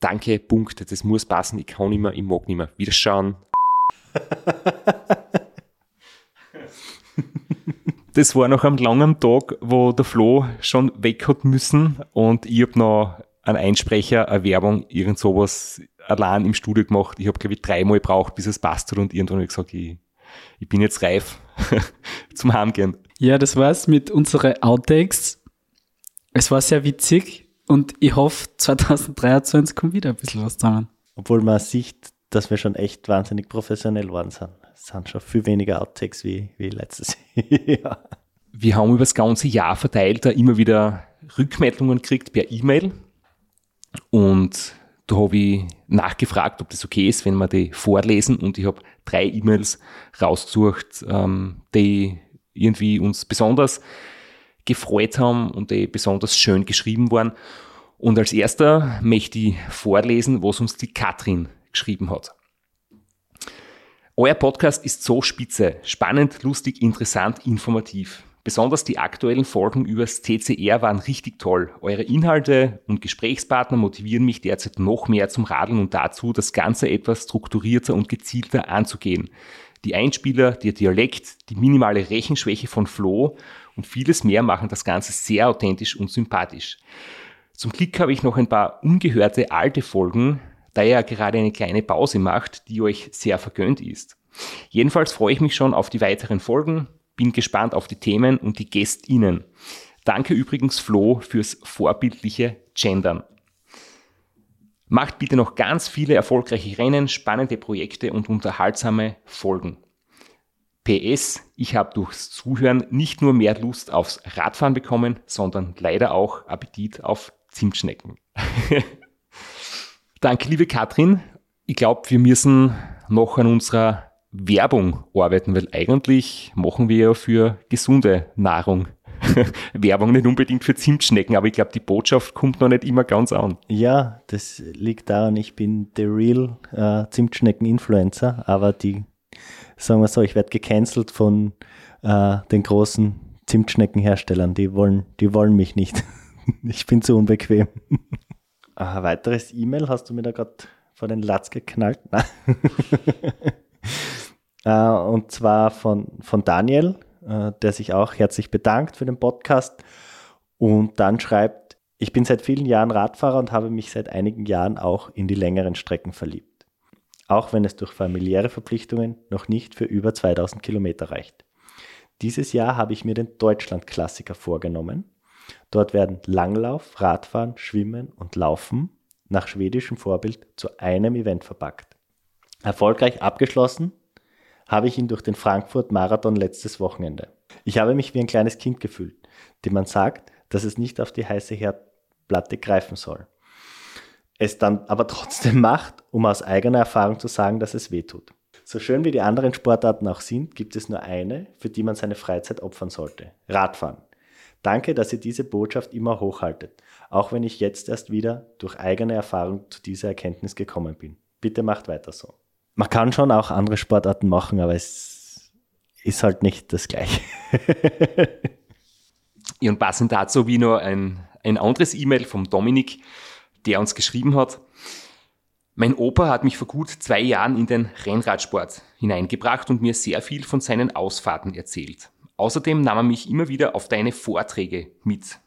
Danke, Punkt, das muss passen, ich kann nicht mehr, ich mag nicht mehr. Wiederschauen. <laughs> Das war noch am langen Tag, wo der Flo schon weg hat müssen und ich habe noch einen Einsprecher, eine Werbung, irgend sowas allein im Studio gemacht. Ich habe, glaube ich, dreimal gebraucht, bis es passt hat und irgendwann habe ich gesagt, ich, ich bin jetzt reif <laughs> zum Heimgehen. Ja, das war's mit unseren Outtakes. Es war sehr witzig und ich hoffe, 2023 kommt wieder ein bisschen was zusammen. Obwohl man sieht, dass wir schon echt wahnsinnig professionell waren sind. Es sind schon viel weniger Outtakes wie, wie letztes <laughs> Jahr. Wir haben über das ganze Jahr verteilt da immer wieder Rückmeldungen gekriegt per E-Mail und da habe ich nachgefragt, ob das okay ist, wenn wir die vorlesen und ich habe drei E-Mails rausgesucht, ähm, die irgendwie uns besonders gefreut haben und die besonders schön geschrieben waren. Und als erster möchte ich vorlesen, was uns die Katrin geschrieben hat. Euer Podcast ist so spitze, spannend, lustig, interessant, informativ. Besonders die aktuellen Folgen übers TCR waren richtig toll. Eure Inhalte und Gesprächspartner motivieren mich derzeit noch mehr zum Radeln und dazu, das Ganze etwas strukturierter und gezielter anzugehen. Die Einspieler, der Dialekt, die minimale Rechenschwäche von Flo und vieles mehr machen das Ganze sehr authentisch und sympathisch. Zum Glück habe ich noch ein paar ungehörte alte Folgen, da ja gerade eine kleine Pause macht, die euch sehr vergönnt ist. Jedenfalls freue ich mich schon auf die weiteren Folgen, bin gespannt auf die Themen und die GästInnen. Danke übrigens Flo fürs vorbildliche Gendern. Macht bitte noch ganz viele erfolgreiche Rennen, spannende Projekte und unterhaltsame Folgen. PS, ich habe durchs Zuhören nicht nur mehr Lust aufs Radfahren bekommen, sondern leider auch Appetit auf Zimtschnecken. <laughs> Danke, liebe Katrin. Ich glaube, wir müssen noch an unserer Werbung arbeiten, weil eigentlich machen wir ja für gesunde Nahrung <laughs> Werbung, nicht unbedingt für Zimtschnecken, aber ich glaube, die Botschaft kommt noch nicht immer ganz an. Ja, das liegt daran, ich bin the real äh, Zimtschnecken-Influencer, aber die, sagen wir so, ich werde gecancelt von äh, den großen Zimtschneckenherstellern. Die wollen, die wollen mich nicht. <laughs> ich bin zu unbequem. <laughs> Ein weiteres E-Mail hast du mir da gerade vor den Latz geknallt. <laughs> Äh, und zwar von, von Daniel, äh, der sich auch herzlich bedankt für den Podcast und dann schreibt, ich bin seit vielen Jahren Radfahrer und habe mich seit einigen Jahren auch in die längeren Strecken verliebt. Auch wenn es durch familiäre Verpflichtungen noch nicht für über 2000 Kilometer reicht. Dieses Jahr habe ich mir den Deutschland-Klassiker vorgenommen. Dort werden Langlauf, Radfahren, Schwimmen und Laufen nach schwedischem Vorbild zu einem Event verpackt. Erfolgreich abgeschlossen habe ich ihn durch den Frankfurt-Marathon letztes Wochenende. Ich habe mich wie ein kleines Kind gefühlt, dem man sagt, dass es nicht auf die heiße Herdplatte greifen soll. Es dann aber <laughs> trotzdem macht, um aus eigener Erfahrung zu sagen, dass es weh tut. So schön wie die anderen Sportarten auch sind, gibt es nur eine, für die man seine Freizeit opfern sollte. Radfahren. Danke, dass ihr diese Botschaft immer hochhaltet, auch wenn ich jetzt erst wieder durch eigene Erfahrung zu dieser Erkenntnis gekommen bin. Bitte macht weiter so. Man kann schon auch andere Sportarten machen, aber es ist halt nicht das Gleiche. <laughs> Und passend dazu wie nur ein, ein anderes E-Mail vom Dominik, der uns geschrieben hat. Mein Opa hat mich vor gut zwei Jahren in den Rennradsport hineingebracht und mir sehr viel von seinen Ausfahrten erzählt. Außerdem nahm er mich immer wieder auf deine Vorträge mit.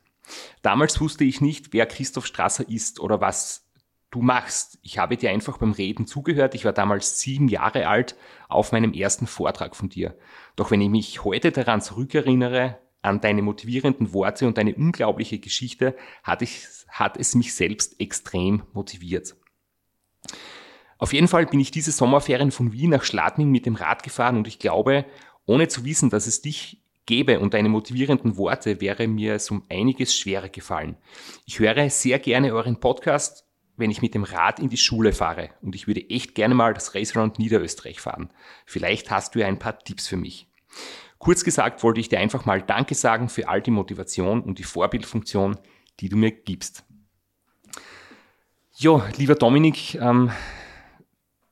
Damals wusste ich nicht, wer Christoph Strasser ist oder was du machst. Ich habe dir einfach beim Reden zugehört. Ich war damals sieben Jahre alt auf meinem ersten Vortrag von dir. Doch wenn ich mich heute daran zurückerinnere, an deine motivierenden Worte und deine unglaubliche Geschichte, hat, ich, hat es mich selbst extrem motiviert. Auf jeden Fall bin ich diese Sommerferien von Wien nach Schladming mit dem Rad gefahren und ich glaube, ohne zu wissen, dass es dich gäbe und deine motivierenden Worte, wäre mir es um einiges schwerer gefallen. Ich höre sehr gerne euren Podcast, wenn ich mit dem Rad in die Schule fahre und ich würde echt gerne mal das Race Round Niederösterreich fahren. Vielleicht hast du ja ein paar Tipps für mich. Kurz gesagt wollte ich dir einfach mal Danke sagen für all die Motivation und die Vorbildfunktion, die du mir gibst. Ja, lieber Dominik, ähm,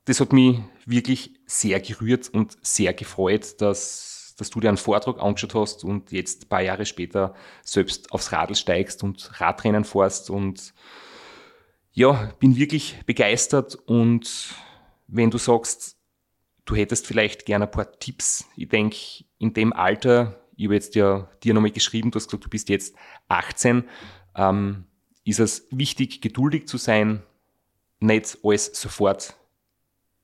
das hat mich wirklich sehr gerührt und sehr gefreut, dass, dass du dir einen Vortrag angeschaut hast und jetzt ein paar Jahre später selbst aufs Radl steigst und Radrennen fährst und ja, bin wirklich begeistert und wenn du sagst, du hättest vielleicht gerne ein paar Tipps, ich denke, in dem Alter, ich habe jetzt ja dir nochmal geschrieben, du hast gesagt, du bist jetzt 18, ähm, ist es wichtig, geduldig zu sein, nicht alles sofort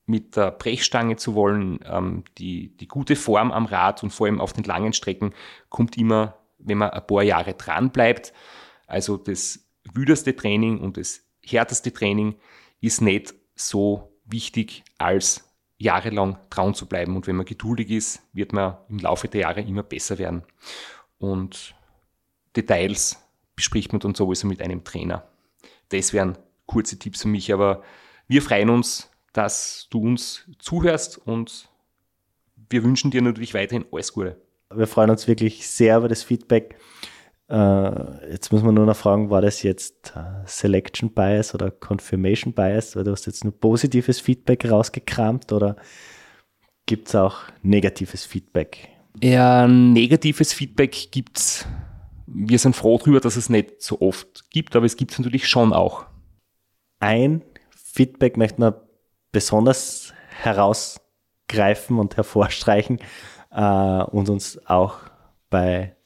mit der Brechstange zu wollen. Ähm, die, die gute Form am Rad und vor allem auf den langen Strecken kommt immer, wenn man ein paar Jahre dran bleibt. Also das wüderste Training und das härteste Training ist nicht so wichtig, als jahrelang dran zu bleiben. Und wenn man geduldig ist, wird man im Laufe der Jahre immer besser werden. Und Details bespricht man dann sowieso mit einem Trainer. Das wären kurze Tipps für mich, aber wir freuen uns, dass du uns zuhörst und wir wünschen dir natürlich weiterhin alles Gute. Wir freuen uns wirklich sehr über das Feedback. Äh, jetzt muss man nur noch fragen, war das jetzt äh, Selection Bias oder Confirmation Bias? Weil du hast jetzt nur positives Feedback rausgekramt oder gibt es auch negatives Feedback? Ja, negatives Feedback gibt's. Wir sind froh darüber, dass es nicht so oft gibt, aber es gibt es natürlich schon auch. Ein Feedback möchte man besonders herausgreifen und hervorstreichen äh, und uns auch bei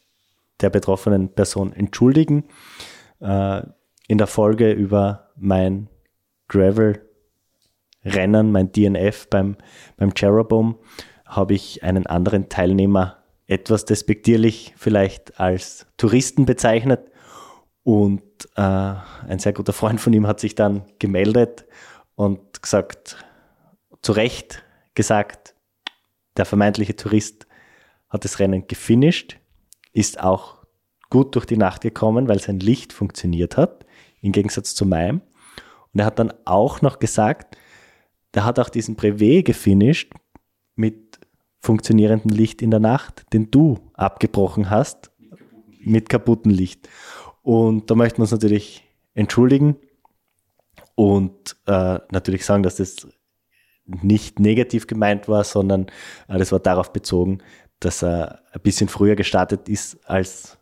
der betroffenen Person entschuldigen. Äh, in der Folge über mein Gravel-Rennen, mein DNF beim, beim Jeroboam, habe ich einen anderen Teilnehmer etwas despektierlich vielleicht als Touristen bezeichnet. Und äh, ein sehr guter Freund von ihm hat sich dann gemeldet und gesagt, zu Recht gesagt, der vermeintliche Tourist hat das Rennen gefinisht, ist auch gut durch die Nacht gekommen, weil sein Licht funktioniert hat, im Gegensatz zu meinem. Und er hat dann auch noch gesagt, der hat auch diesen Brevet gefinisht mit funktionierendem Licht in der Nacht, den du abgebrochen hast, mit kaputtem Licht. Und da möchten wir uns natürlich entschuldigen und äh, natürlich sagen, dass das nicht negativ gemeint war, sondern äh, das war darauf bezogen, dass er ein bisschen früher gestartet ist, als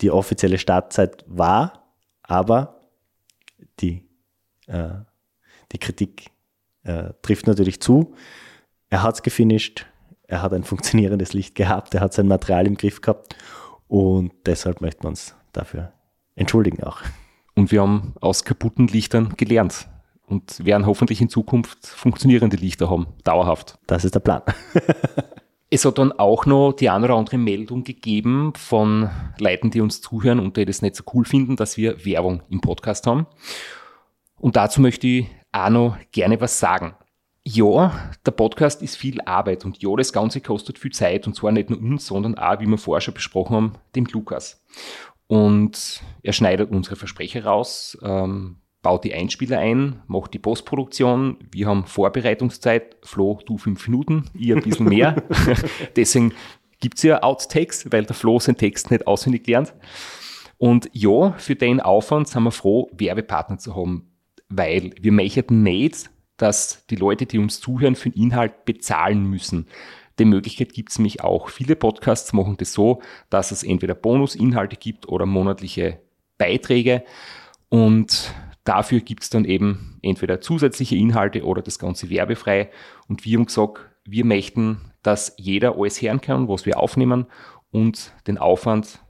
die offizielle Startzeit war, aber die, äh, die Kritik äh, trifft natürlich zu. Er hat es gefinisht, er hat ein <laughs> funktionierendes Licht gehabt, er hat sein Material im Griff gehabt und deshalb möchten wir uns dafür entschuldigen auch. Und wir haben aus kaputten Lichtern gelernt und werden hoffentlich in Zukunft funktionierende Lichter haben, dauerhaft. Das ist der Plan. <laughs> Es hat dann auch noch die eine oder andere Meldung gegeben von Leuten, die uns zuhören und die das nicht so cool finden, dass wir Werbung im Podcast haben. Und dazu möchte ich auch noch gerne was sagen. Ja, der Podcast ist viel Arbeit und ja, das Ganze kostet viel Zeit und zwar nicht nur uns, sondern auch, wie wir vorher schon besprochen haben, dem Lukas. Und er schneidet unsere Versprecher raus, ähm, baut die Einspieler ein, macht die Postproduktion. Wir haben Vorbereitungszeit. Flo, du fünf Minuten, ich ein bisschen mehr. <laughs> <laughs> Deswegen gibt's ja Outtakes, weil der Flo seinen Text nicht auswendig lernt. Und ja, für den Aufwand sind wir froh, Werbepartner zu haben, weil wir möchten nicht, dass die Leute, die uns zuhören, für den Inhalt bezahlen müssen. Die Möglichkeit gibt es nämlich auch. Viele Podcasts machen das so, dass es entweder Bonusinhalte gibt oder monatliche Beiträge. Und dafür gibt es dann eben entweder zusätzliche Inhalte oder das Ganze werbefrei. Und wir haben gesagt, wir möchten, dass jeder alles hören kann, was wir aufnehmen. Und den Aufwand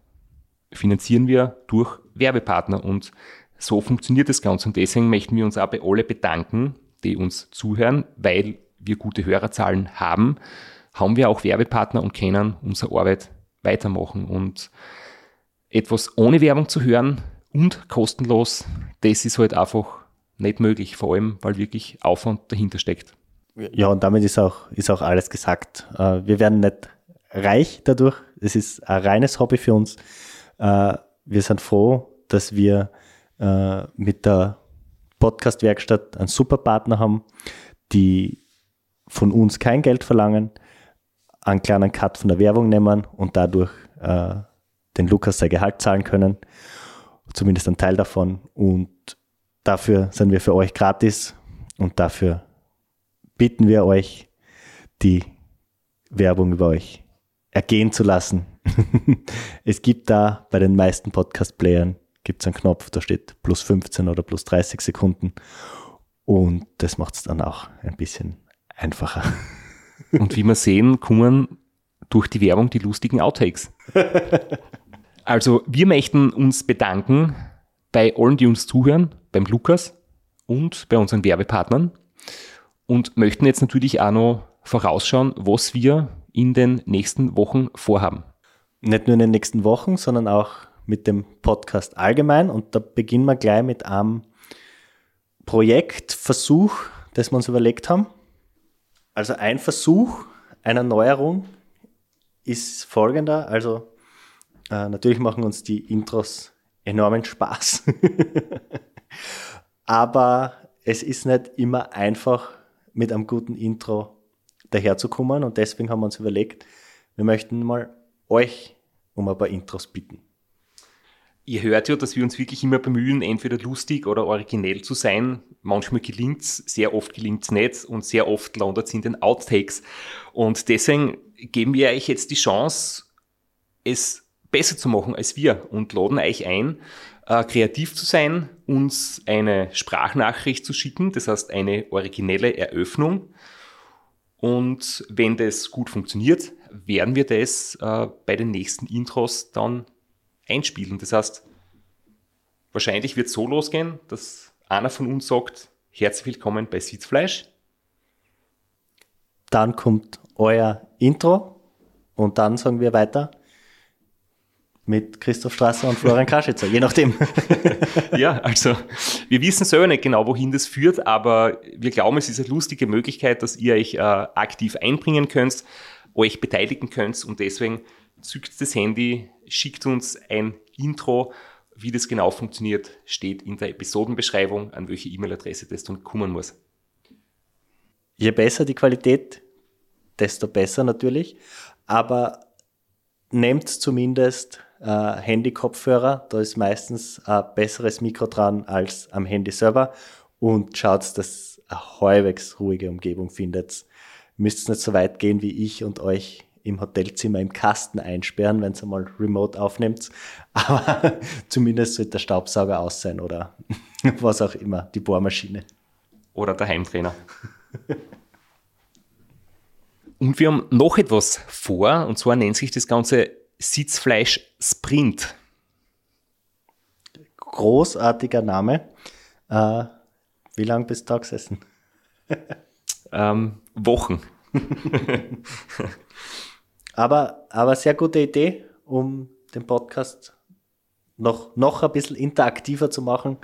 finanzieren wir durch Werbepartner. Und so funktioniert das Ganze. Und deswegen möchten wir uns auch bei alle bedanken, die uns zuhören, weil wir gute Hörerzahlen haben haben wir auch Werbepartner und können unsere Arbeit weitermachen. Und etwas ohne Werbung zu hören und kostenlos, das ist halt einfach nicht möglich, vor allem weil wirklich Aufwand dahinter steckt. Ja, und damit ist auch, ist auch alles gesagt. Äh, Wir werden nicht reich dadurch. Es ist ein reines Hobby für uns. Äh, Wir sind froh, dass wir äh, mit der Podcast-Werkstatt einen super Partner haben, die von uns kein Geld verlangen, einen kleinen Cut von der Werbung nehmen und dadurch den Lukas sein Gehalt zahlen können. Zumindest einen Teil davon. Und dafür sind wir für euch gratis und dafür bitten wir euch, die Werbung über euch ergehen zu lassen. <laughs> es gibt da bei den meisten Podcast-Playern gibt's einen Knopf, da steht plus 15 oder plus 30 Sekunden. Und das macht es dann auch ein bisschen einfacher. Und wie wir sehen, kommen durch die Werbung die lustigen Outtakes. <laughs> Also wir möchten uns bedanken bei allen, die uns zuhören, beim Lukas und bei unseren Werbepartnern und möchten jetzt natürlich auch noch vorausschauen, was wir in den nächsten Wochen vorhaben. Nicht nur in den nächsten Wochen, sondern auch mit dem Podcast allgemein. Und da beginnen wir gleich mit einem Projektversuch, das wir uns überlegt haben. Also ein Versuch einer Neuerung ist folgender. Also äh, natürlich machen uns die Intros enormen Spaß. <laughs> Aber es ist nicht immer einfach, mit einem guten Intro daherzukommen. Und deswegen haben wir uns überlegt, wir möchten mal euch um ein paar Intros bitten. Ihr hört ja, dass wir uns wirklich immer bemühen, entweder lustig oder originell zu sein. Manchmal gelingt's, sehr oft gelingt's nicht und sehr oft landet es in den Outtakes. Und deswegen geben wir euch jetzt die Chance, es besser zu machen als wir und laden euch ein, äh, kreativ zu sein, uns eine Sprachnachricht zu schicken, das heißt eine originelle Eröffnung. Und wenn das gut funktioniert, werden wir das äh, bei den nächsten Intros dann einspielen. Das heißt, wahrscheinlich wird es so losgehen, dass einer von uns sagt, herzlich willkommen bei Sitzfleisch. Dann kommt euer Intro und dann sagen wir weiter mit Christoph Strasser und Florian Kraschitzer, je nachdem. <laughs> ja, also wir wissen selber nicht genau, wohin das führt, aber wir glauben, es ist eine lustige Möglichkeit, dass ihr euch äh, aktiv einbringen könnt, euch beteiligen könnt und deswegen zückt das Handy, schickt uns ein Intro. Wie das genau funktioniert, steht in der Episodenbeschreibung, an welche E-Mail-Adresse das dann kommen muss. Je besser die Qualität, desto besser natürlich. Aber nehmt zumindest äh, Handy-Kopfhörer, da ist meistens ein besseres Mikro dran als am Handy selber und schaut, dass ihr eine halbwegs ruhige Umgebung findet. Müsst nicht so weit gehen wie ich und euch im Hotelzimmer im Kasten einsperren, wenn ihr mal remote aufnimmt. <laughs> Aber zumindest sollte der Staubsauger aus sein oder <laughs> was auch immer, die Bohrmaschine. Oder der Heimtrainer. Und wir haben noch etwas vor, und zwar nennt sich das Ganze Sitzfleisch Sprint. Großartiger Name. Äh, wie lange bist du da gesessen? Ähm, Wochen. <laughs> Aber, aber sehr gute Idee, um den Podcast noch, noch ein bisschen interaktiver zu machen,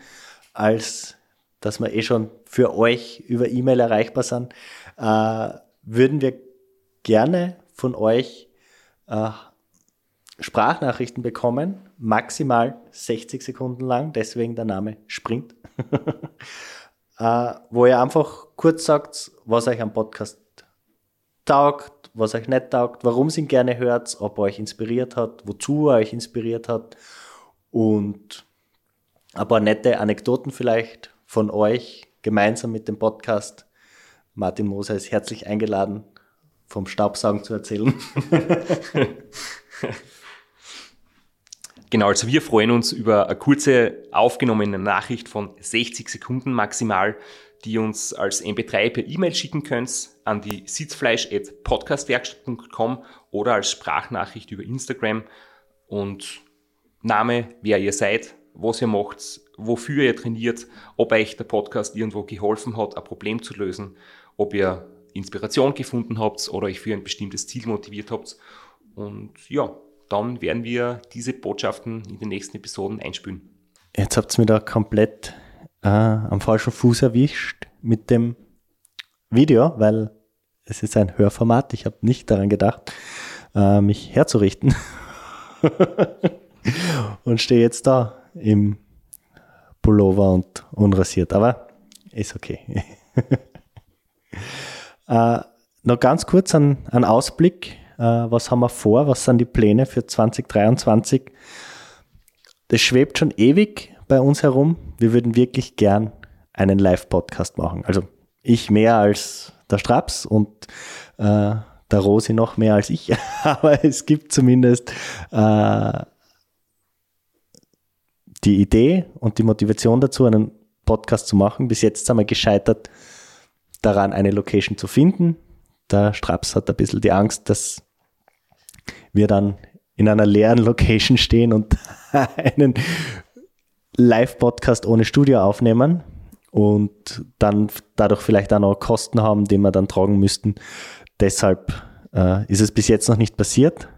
als dass wir eh schon für euch über E-Mail erreichbar sind. Äh, würden wir gerne von euch äh, Sprachnachrichten bekommen, maximal 60 Sekunden lang, deswegen der Name Sprint, <laughs> äh, wo ihr einfach kurz sagt, was euch am Podcast taugt, was euch nicht taugt, warum ihr ihn gerne hört, ob er euch inspiriert hat, wozu er euch inspiriert hat und ein paar nette Anekdoten vielleicht von euch gemeinsam mit dem Podcast. Martin Moser ist herzlich eingeladen, vom Staubsaugen zu erzählen. <laughs> <laughs> Genau, also wir freuen uns über eine kurze aufgenommene Nachricht von 60 Sekunden maximal, die uns als MP3 per E-Mail schicken könnt an die sitzfleisch.podcastwerkstatt.com oder als Sprachnachricht über Instagram und Name, wer ihr seid, was ihr macht, wofür ihr trainiert, ob euch der Podcast irgendwo geholfen hat, ein Problem zu lösen, ob ihr Inspiration gefunden habt oder euch für ein bestimmtes Ziel motiviert habt. Und ja, dann werden wir diese Botschaften in den nächsten Episoden einspülen. Jetzt habt ihr mich da komplett äh, am falschen Fuß erwischt mit dem Video, weil es ist ein Hörformat. Ich habe nicht daran gedacht, äh, mich herzurichten. <laughs> und stehe jetzt da im Pullover und unrasiert. Aber ist okay. <laughs> äh, noch ganz kurz ein, ein Ausblick. Äh, was haben wir vor? Was sind die Pläne für 2023? Das schwebt schon ewig bei uns herum. Wir würden wirklich gern einen Live-Podcast machen. Also ich mehr als der Straps und äh, der Rosi noch mehr als ich. <laughs> Aber es gibt zumindest äh, die Idee und die Motivation dazu, einen Podcast zu machen. Bis jetzt sind wir gescheitert daran, eine Location zu finden. Der Straps hat ein bisschen die Angst, dass wir dann in einer leeren Location stehen und <laughs> einen Live-Podcast ohne Studio aufnehmen und dann dadurch vielleicht auch noch Kosten haben, die wir dann tragen müssten. Deshalb äh, ist es bis jetzt noch nicht passiert.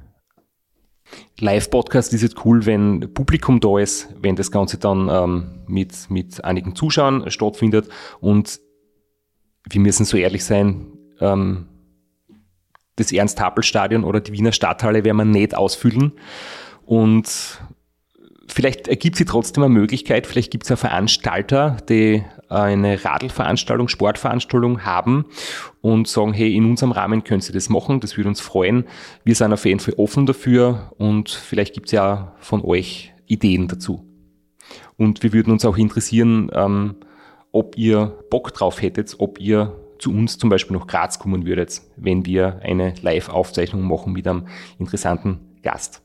Live-Podcast ist jetzt cool, wenn Publikum da ist, wenn das Ganze dann ähm, mit, mit einigen Zuschauern stattfindet. Und wir müssen so ehrlich sein, ähm, das Ernst-Happel-Stadion oder die Wiener Stadthalle werden wir nicht ausfüllen. Und vielleicht ergibt sich trotzdem eine Möglichkeit, vielleicht gibt es ja Veranstalter, die eine Radlveranstaltung, Sportveranstaltung haben und sagen, hey, in unserem Rahmen könnt ihr das machen, das würde uns freuen. Wir sind auf jeden Fall offen dafür und vielleicht gibt es ja von euch Ideen dazu. Und wir würden uns auch interessieren, ähm, ob ihr Bock drauf hättet, ob ihr zu uns zum Beispiel nach Graz kommen würdet, wenn wir eine Live-Aufzeichnung machen mit einem interessanten Gast.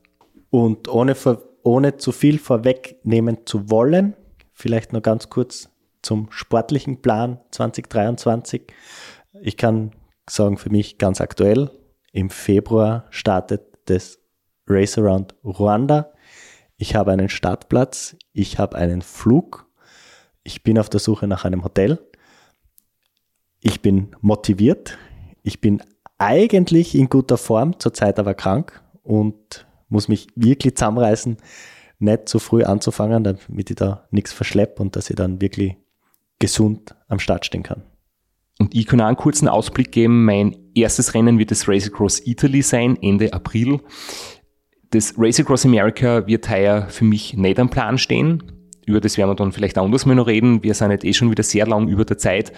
Und ohne, ohne zu viel vorwegnehmen zu wollen, vielleicht noch ganz kurz zum sportlichen Plan 2023. Ich kann sagen, für mich ganz aktuell, im Februar startet das Race Around Ruanda. Ich habe einen Startplatz, ich habe einen Flug, ich bin auf der Suche nach einem Hotel, ich bin motiviert, ich bin eigentlich in guter Form, zurzeit aber krank und muss mich wirklich zusammenreißen, nicht zu früh anzufangen, damit ich da nichts verschleppe und dass ich dann wirklich gesund am Start stehen kann. Und ich kann auch einen kurzen Ausblick geben. Mein erstes Rennen wird das Race Across Italy sein, Ende April. Das Race Across America wird heuer für mich nicht am Plan stehen. Über das werden wir dann vielleicht anders mal noch reden. Wir sind jetzt eh schon wieder sehr lang über der Zeit.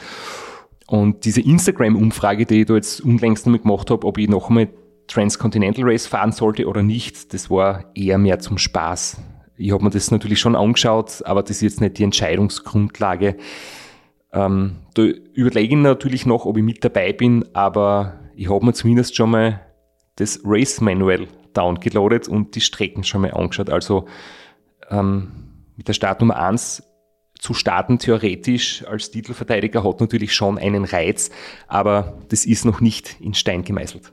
Und diese Instagram-Umfrage, die ich da jetzt unlängst damit gemacht habe, ob ich noch einmal Transcontinental Race fahren sollte oder nicht, das war eher mehr zum Spaß. Ich habe mir das natürlich schon angeschaut, aber das ist jetzt nicht die Entscheidungsgrundlage. Ähm, da überlege ich natürlich noch, ob ich mit dabei bin, aber ich habe mir zumindest schon mal das Race Manual downgeloadet und die Strecken schon mal angeschaut. Also ähm, mit der Startnummer 1 zu starten, theoretisch als Titelverteidiger, hat natürlich schon einen Reiz, aber das ist noch nicht in Stein gemeißelt.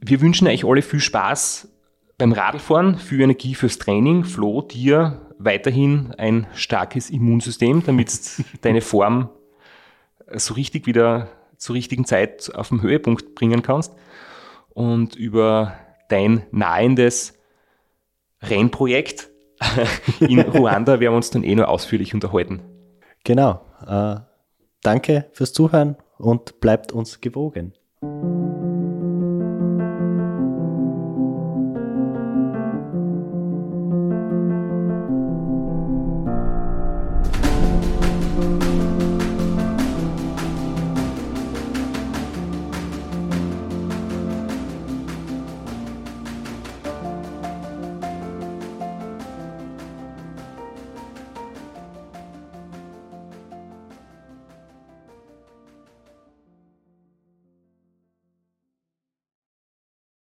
Wir wünschen euch alle viel Spaß beim Radlfahren, viel Energie fürs Training. Flo, dir weiterhin ein starkes Immunsystem, damit <laughs> deine Form so richtig wieder zur richtigen Zeit auf den Höhepunkt bringen kannst. Und über dein nahendes Rennprojekt <laughs> in Ruanda werden wir uns dann eh nur ausführlich unterhalten. Genau. Äh, danke fürs Zuhören und bleibt uns gewogen.